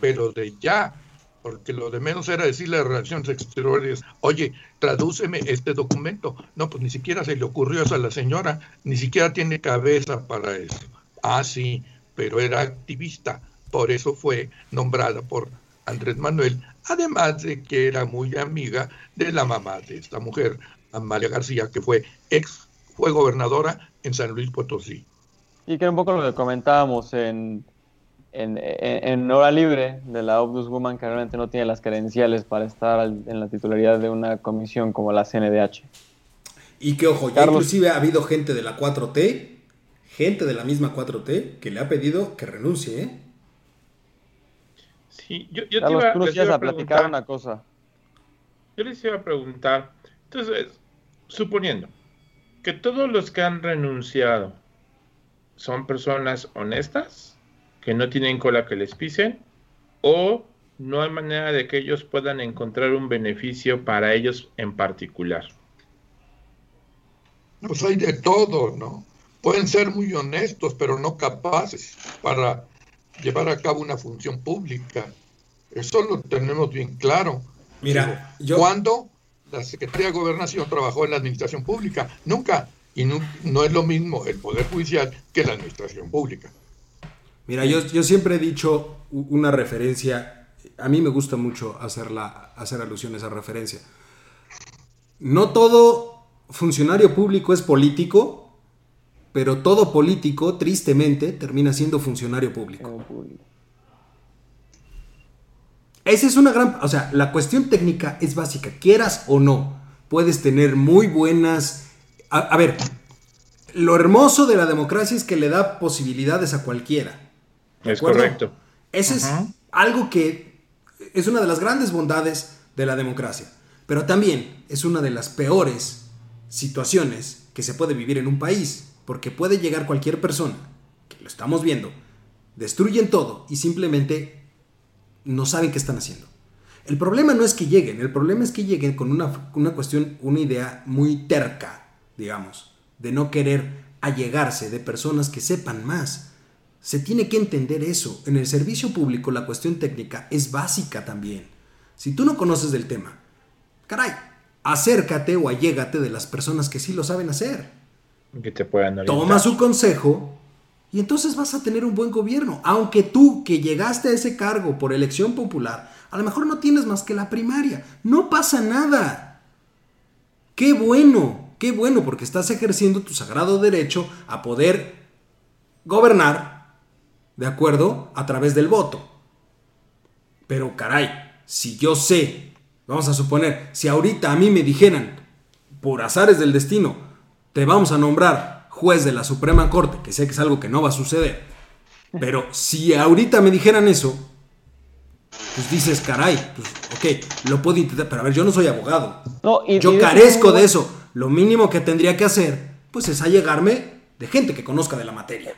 [SPEAKER 5] pero de ya porque lo de menos era decirle a Relaciones Exteriores, oye, tradúceme este documento. No, pues ni siquiera se le ocurrió eso a la señora, ni siquiera tiene cabeza para eso. Ah, sí, pero era activista, por eso fue nombrada por Andrés Manuel, además de que era muy amiga de la mamá de esta mujer, Amalia García, que fue ex, fue gobernadora en San Luis Potosí.
[SPEAKER 2] Y que era un poco lo que comentábamos en en, hora libre de la Obdus Woman que realmente no tiene las credenciales para estar en la titularidad de una comisión como la CNDH.
[SPEAKER 3] Y que ojo, ya inclusive ha habido gente de la 4T, gente de la misma 4T, que le ha pedido que renuncie. ¿eh?
[SPEAKER 4] Sí, yo, yo te iba,
[SPEAKER 2] les iba a platicar una cosa.
[SPEAKER 4] Yo les iba a preguntar, entonces, suponiendo que todos los que han renunciado son personas honestas, que no tienen cola que les pisen o no hay manera de que ellos puedan encontrar un beneficio para ellos en particular.
[SPEAKER 5] Pues hay de todo, ¿no? Pueden ser muy honestos, pero no capaces para llevar a cabo una función pública. Eso lo tenemos bien claro.
[SPEAKER 3] Mira,
[SPEAKER 5] yo... ¿Cuándo la Secretaría de Gobernación trabajó en la administración pública? Nunca. Y no es lo mismo el Poder Judicial que la administración pública.
[SPEAKER 3] Mira, yo, yo siempre he dicho una referencia, a mí me gusta mucho hacerla, hacer alusión a esa referencia. No todo funcionario público es político, pero todo político, tristemente, termina siendo funcionario público. Esa es una gran... O sea, la cuestión técnica es básica, quieras o no. Puedes tener muy buenas... a ver, lo hermoso de la democracia es que le da posibilidades a cualquiera.
[SPEAKER 4] Es correcto.
[SPEAKER 3] Ese es algo que es una de las grandes bondades de la democracia, pero también es una de las peores situaciones que se puede vivir en un país, porque puede llegar cualquier persona, que lo estamos viendo, destruyen todo y simplemente no saben qué están haciendo. El problema no es que lleguen, el problema es que lleguen con una, una cuestión, una idea muy terca, digamos, de no querer allegarse de personas que sepan más, se tiene que entender eso. En el servicio público la cuestión técnica es básica también. Si tú no conoces del tema, caray, acércate o allégate de las personas que sí lo saben hacer.
[SPEAKER 4] Que te puedan
[SPEAKER 3] Toma su consejo Y entonces vas a tener un buen gobierno, aunque tú que llegaste a ese cargo por elección popular, a lo mejor no tienes más que la primaria. No pasa nada. Qué bueno, qué bueno, porque estás ejerciendo tu sagrado derecho a poder gobernar, ¿de acuerdo? A través del voto. Pero caray, si yo sé, vamos a suponer, si ahorita a mí me dijeran, por azares del destino, te vamos a nombrar juez de la Suprema Corte, que sé que es algo que no va a suceder, pero si ahorita me dijeran eso, pues dices, caray, pues ok, lo puedo intentar, pero a ver, yo no soy abogado. No, yo carezco de eso. Lo mínimo que tendría que hacer, pues es allegarme de gente que conozca de la materia.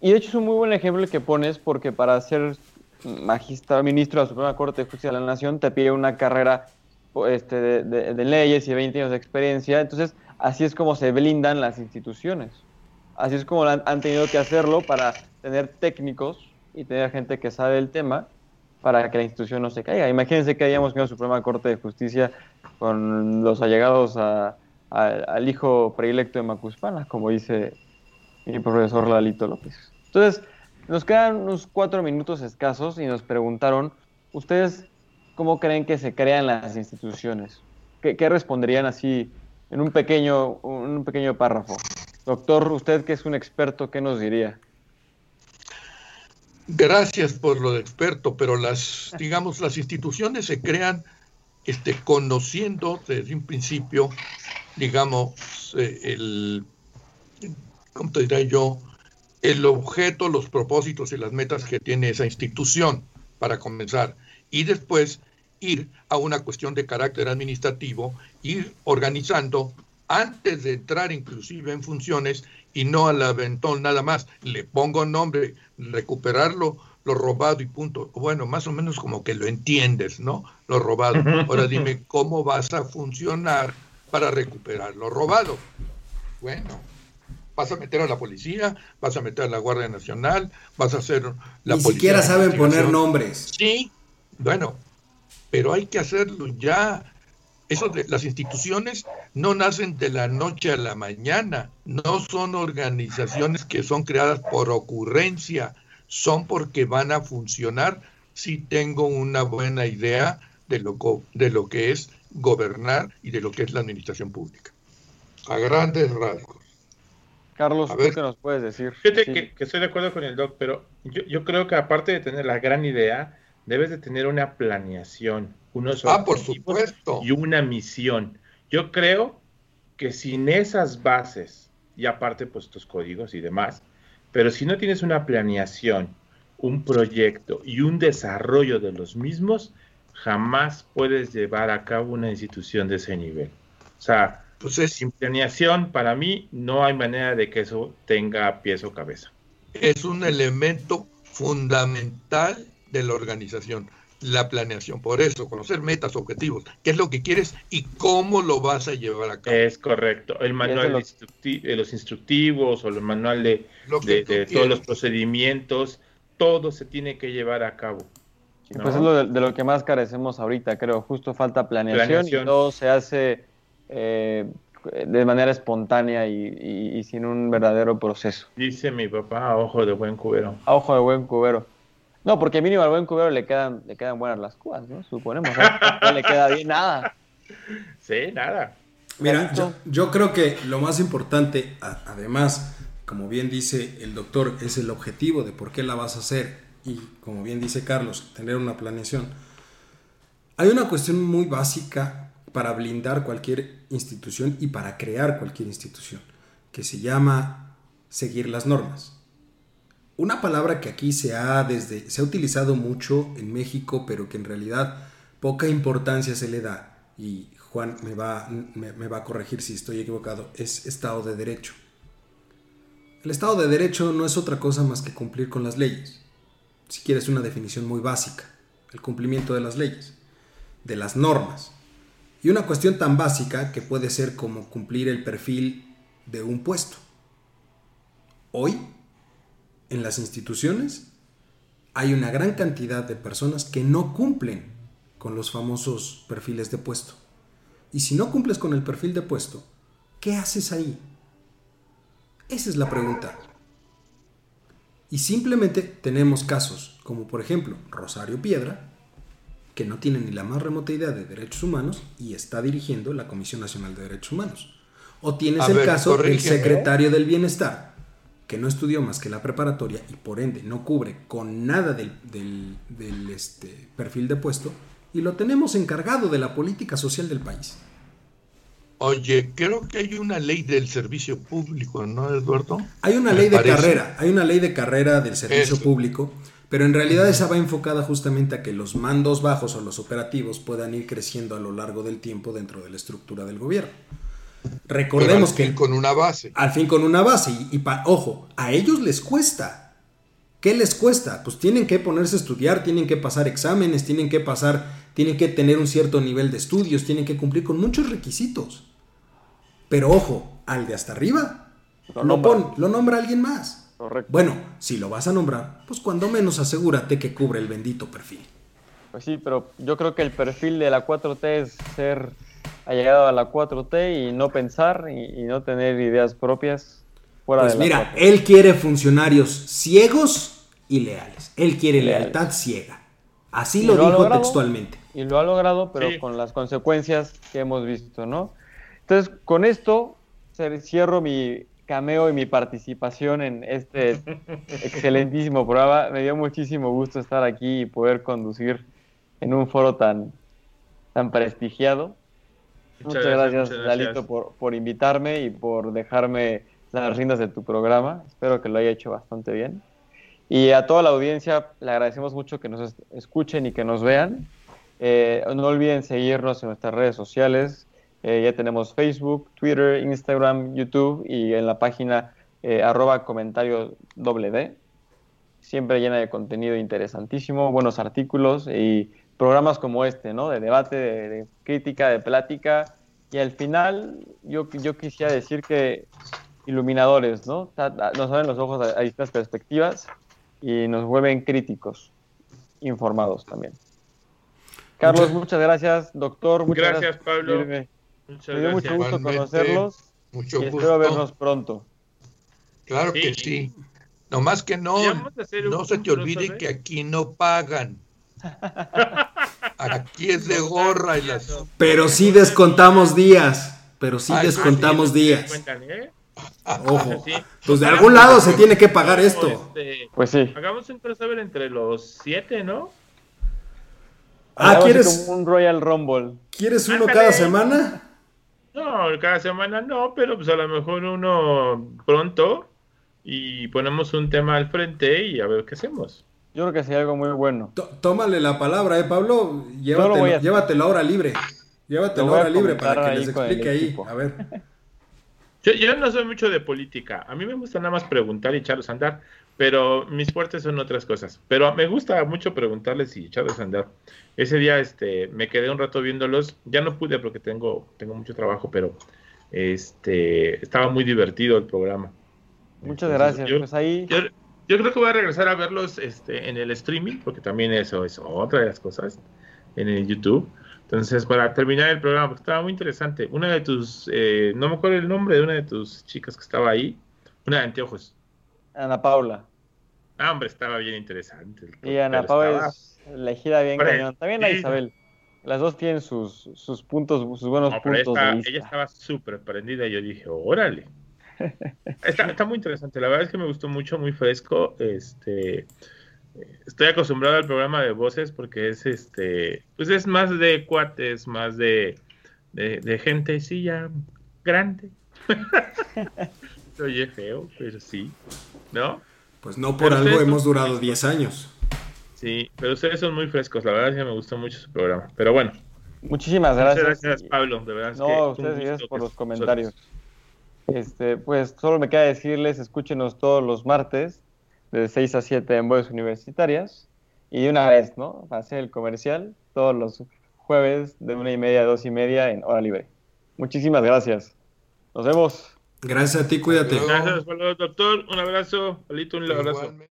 [SPEAKER 2] Y de hecho es un muy buen ejemplo el que pones, porque para ser magistrado, ministro de la Suprema Corte de Justicia de la Nación, te pide una carrera este, de, leyes y 20 años de experiencia. Entonces, así es como se blindan las instituciones. Así es como han tenido que hacerlo para tener técnicos y tener gente que sabe el tema para que la institución no se caiga. Imagínense que hayamos la Suprema Corte de Justicia con los allegados al hijo predilecto de Macuspana, como dice mi profesor Lalito López. Entonces, nos quedan unos cuatro minutos escasos y nos preguntaron, ¿ustedes cómo creen que se crean las instituciones? ¿Qué, responderían así en un pequeño, un pequeño párrafo? Doctor, usted que es un experto, ¿qué nos diría?
[SPEAKER 5] Gracias por lo de experto, pero las, digamos, las instituciones se crean este, conociendo desde un principio, digamos, eh, el, ¿cómo te diré yo? El objeto, los propósitos y las metas que tiene esa institución, para comenzar. Y después ir a una cuestión de carácter administrativo, ir organizando antes de entrar inclusive en funciones y no al aventón nada más. Le pongo nombre, recuperarlo, lo robado y punto. Bueno, más o menos como que lo entiendes, ¿no? Lo robado. Ahora dime cómo vas a funcionar para recuperar lo robado. Bueno, vas a meter a la policía, vas a meter a la Guardia Nacional, vas a hacer
[SPEAKER 3] la Ni siquiera saben poner nombres.
[SPEAKER 5] Sí, bueno, pero hay que hacerlo ya eso de, las instituciones no nacen de la noche a la mañana, no son organizaciones que son creadas por ocurrencia, son porque van a funcionar si tengo una buena idea de lo, de lo que es gobernar y de lo que es la administración pública. A grandes rasgos.
[SPEAKER 2] Carlos, ¿qué nos puedes decir?
[SPEAKER 4] Fíjate que, estoy de acuerdo con el doc, pero yo, yo creo que aparte de tener la gran idea, debes de tener una planeación unos
[SPEAKER 5] ah, por supuesto.
[SPEAKER 4] y una misión. Yo creo que sin esas bases, y aparte pues tus códigos y demás, pero si no tienes una planeación, un proyecto y un desarrollo de los mismos, jamás puedes llevar a cabo una institución de ese nivel. O sea, pues sin planeación, para mí no hay manera de que eso tenga pies o cabeza.
[SPEAKER 5] Es un elemento fundamental de la organización la planeación. Por eso, conocer metas, objetivos, qué es lo que quieres y cómo lo vas a llevar a cabo.
[SPEAKER 4] Es correcto. El manual de los instructivos o el manual de, todos los procedimientos, todo se tiene que llevar a cabo.
[SPEAKER 2] Pues es lo de, lo que más carecemos ahorita, creo. Justo falta planeación, y todo se hace eh, de manera espontánea y, y, sin un verdadero proceso.
[SPEAKER 4] Dice mi papá, a ojo de buen cubero.
[SPEAKER 2] A ojo de buen cubero. No, porque mínimo al buen cubero le quedan, le quedan buenas las cubas, ¿no? Suponemos. No le queda bien nada.
[SPEAKER 4] Sí, nada.
[SPEAKER 3] Mira, yo, creo que lo más importante, además, como bien dice el doctor, es el objetivo de por qué la vas a hacer. Y como bien dice Carlos, tener una planeación. Hay una cuestión muy básica para blindar cualquier institución y para crear cualquier institución, que se llama seguir las normas. Una palabra que aquí se ha, desde, se ha utilizado mucho en México, pero que en realidad poca importancia se le da, y Juan me va, me, va a corregir si estoy equivocado, es Estado de Derecho. El Estado de Derecho no es otra cosa más que cumplir con las leyes. Si quieres una definición muy básica, el cumplimiento de las leyes, de las normas. Y una cuestión tan básica que puede ser como cumplir el perfil de un puesto. Hoy en las instituciones hay una gran cantidad de personas que no cumplen con los famosos perfiles de puesto. Y si no cumples con el perfil de puesto, ¿qué haces ahí? Esa es la pregunta. Y simplemente tenemos casos como por ejemplo Rosario Piedra, que no tiene ni la más remota idea de derechos humanos y está dirigiendo la Comisión Nacional de Derechos Humanos. O tienes
[SPEAKER 5] A
[SPEAKER 3] el
[SPEAKER 5] ver,
[SPEAKER 3] caso del secretario del Bienestar, que no estudió más que la preparatoria y por ende no cubre con nada del, del- del, este, perfil de puesto, y lo tenemos encargado de la política social del país.
[SPEAKER 5] Oye, creo que hay una ley del servicio público, ¿no, Eduardo?
[SPEAKER 3] Hay una ley de
[SPEAKER 5] parece.
[SPEAKER 3] carrera, hay una ley de carrera del servicio
[SPEAKER 5] Eso.
[SPEAKER 3] público, pero en realidad esa va enfocada justamente a que los mandos bajos o los operativos puedan ir creciendo a lo largo del tiempo dentro de la estructura del gobierno.
[SPEAKER 5] Pero
[SPEAKER 3] Recordemos
[SPEAKER 5] al
[SPEAKER 3] que
[SPEAKER 5] fin con una base.
[SPEAKER 3] al fin con una base y, y pa- ojo, a ellos les cuesta. ¿Qué les cuesta? Pues tienen que ponerse a estudiar, tienen que pasar exámenes, tienen que pasar, tienen que tener un cierto nivel de estudios, tienen que cumplir con muchos requisitos. Pero ojo, al de hasta arriba
[SPEAKER 2] Lo
[SPEAKER 3] lo,
[SPEAKER 2] nombra.
[SPEAKER 3] pon- lo nombra alguien más.
[SPEAKER 2] Correcto.
[SPEAKER 3] Bueno, si lo vas a nombrar, pues cuando menos asegúrate que cubre el bendito perfil.
[SPEAKER 2] Pues sí, pero yo creo que el perfil de la 4T es ser allegado a la 4T y no pensar y, y no tener ideas propias fuera
[SPEAKER 3] Pues
[SPEAKER 2] de la
[SPEAKER 3] mira,
[SPEAKER 2] 4T.
[SPEAKER 3] él quiere funcionarios ciegos y leales. Él quiere
[SPEAKER 2] Leales.
[SPEAKER 3] lealtad ciega. Así lo
[SPEAKER 2] lo
[SPEAKER 3] dijo
[SPEAKER 2] logrado.
[SPEAKER 3] textualmente.
[SPEAKER 2] Y lo ha logrado, pero
[SPEAKER 4] Sí.
[SPEAKER 2] con las consecuencias que hemos visto, ¿no? Entonces, con esto cierro mi cameo y mi participación en este excelentísimo programa. Me dio muchísimo gusto estar aquí y poder conducir en un foro tan, tan prestigiado. Muchas, gracias,
[SPEAKER 4] muchas
[SPEAKER 2] Lalito, por, por invitarme y por dejarme las riendas de tu programa. Espero que lo haya hecho bastante bien. Y a toda la audiencia le agradecemos mucho que nos es- escuchen y que nos vean. Eh, no olviden seguirnos en nuestras redes sociales. Eh, ya tenemos Facebook, Twitter, Instagram, YouTube y en la página eh, arroba comentario doble D. Siempre llena de contenido interesantísimo, buenos artículos y programas como este, ¿no? De debate, de, de crítica, de plática. Y al final, yo, yo quisiera decir que iluminadores, ¿no? Nos abren los ojos a, a distintas perspectivas y nos vuelven críticos, informados también. Carlos,
[SPEAKER 3] Muchas-
[SPEAKER 2] gracias, doctor. Muchas
[SPEAKER 4] Gracias, Pablo. Muchas
[SPEAKER 2] Me dio mucho gusto conocerlos
[SPEAKER 5] Mucho
[SPEAKER 2] y
[SPEAKER 5] gusto.
[SPEAKER 2] espero vernos pronto.
[SPEAKER 5] Claro
[SPEAKER 4] Sí.
[SPEAKER 5] que sí. Nomás que no, no se te olvide
[SPEAKER 4] crossover.
[SPEAKER 5] que aquí no pagan. Aquí es de gorra y las...
[SPEAKER 3] Pero sí descontamos días. Pero sí
[SPEAKER 5] Ay,
[SPEAKER 3] descontamos
[SPEAKER 4] sí,
[SPEAKER 3] días.
[SPEAKER 4] cuentan, ¿eh?
[SPEAKER 3] Ojo.
[SPEAKER 4] Sí.
[SPEAKER 3] Pues de algún lado se tiene que pagar esto.
[SPEAKER 4] este,
[SPEAKER 2] Pues sí.
[SPEAKER 4] hagamos un crossover entre los siete, ¿no?
[SPEAKER 3] Ah, ¿quieres,
[SPEAKER 2] como un Royal Rumble.
[SPEAKER 3] ¿quieres uno cada semana?
[SPEAKER 4] No, cada semana no, pero pues a lo mejor uno pronto y ponemos un tema al frente y a ver qué hacemos.
[SPEAKER 2] Yo creo que sería algo muy bueno.
[SPEAKER 3] Tó- Tómale la palabra, eh, Pablo. Llévatelo, llévatelo ahora libre. Llévatelo
[SPEAKER 2] Lo voy a
[SPEAKER 3] ahora libre para que les explique ahí.
[SPEAKER 2] equipo.
[SPEAKER 3] A ver.
[SPEAKER 4] Yo, yo no soy mucho de política, a mí me gusta nada más preguntar y echarlos a andar, pero mis fuertes son otras cosas. Pero me gusta mucho preguntarles y echarlos a andar. Ese día este, me quedé un rato viéndolos, ya no pude porque tengo, tengo mucho trabajo, pero este, estaba muy divertido el programa.
[SPEAKER 2] Muchas
[SPEAKER 4] Entonces,
[SPEAKER 2] gracias.
[SPEAKER 4] Yo,
[SPEAKER 2] Pues ahí,
[SPEAKER 4] yo, yo creo que voy a regresar a verlos este, en el streaming, porque también eso es otra de las cosas, en el YouTube. Entonces, para terminar el programa, porque estaba muy interesante, una de tus, eh, no me acuerdo el nombre de una de tus chicas que estaba ahí, una de anteojos.
[SPEAKER 2] Ana Paula.
[SPEAKER 4] Ah, hombre, estaba bien interesante. el-
[SPEAKER 2] Y Ana Paula es elegida bien
[SPEAKER 4] Hombre,
[SPEAKER 2] cañón. También a
[SPEAKER 4] sí.
[SPEAKER 2] Isabel. Las dos tienen sus, sus puntos, sus buenos
[SPEAKER 4] No,
[SPEAKER 2] puntos
[SPEAKER 4] esta-
[SPEAKER 2] de vista.
[SPEAKER 4] ella estaba súper prendida y yo dije, órale. Está, está muy interesante, la verdad es que me gustó mucho, muy fresco. Este, estoy acostumbrado al programa de voces porque es este, pues es más de cuates, más de, de, de gente, sí, ya grande. Oye, feo, pero sí, ¿no?
[SPEAKER 3] Pues no por
[SPEAKER 4] Pero
[SPEAKER 3] algo hemos durado 10 años.
[SPEAKER 4] Sí, pero ustedes son muy frescos, la verdad es que me gustó mucho su programa. Pero bueno,
[SPEAKER 2] Muchísimas
[SPEAKER 4] muchas
[SPEAKER 2] gracias.
[SPEAKER 4] gracias, Pablo, de verdad. que
[SPEAKER 2] No,
[SPEAKER 4] es un
[SPEAKER 2] ustedes gracias por
[SPEAKER 4] que
[SPEAKER 2] los comentarios. Este, pues solo me queda decirles, escúchenos todos los martes de 6 a 7 en Voces Universitarias y de una vez, ¿no? Para hacer el comercial todos los jueves de una y media a dos y media en Hora Libre. Muchísimas gracias. Nos vemos.
[SPEAKER 3] Gracias a ti, cuídate.
[SPEAKER 4] Gracias, Pablo, doctor. Un abrazo. Palito, un abrazo.
[SPEAKER 5] Igualmente.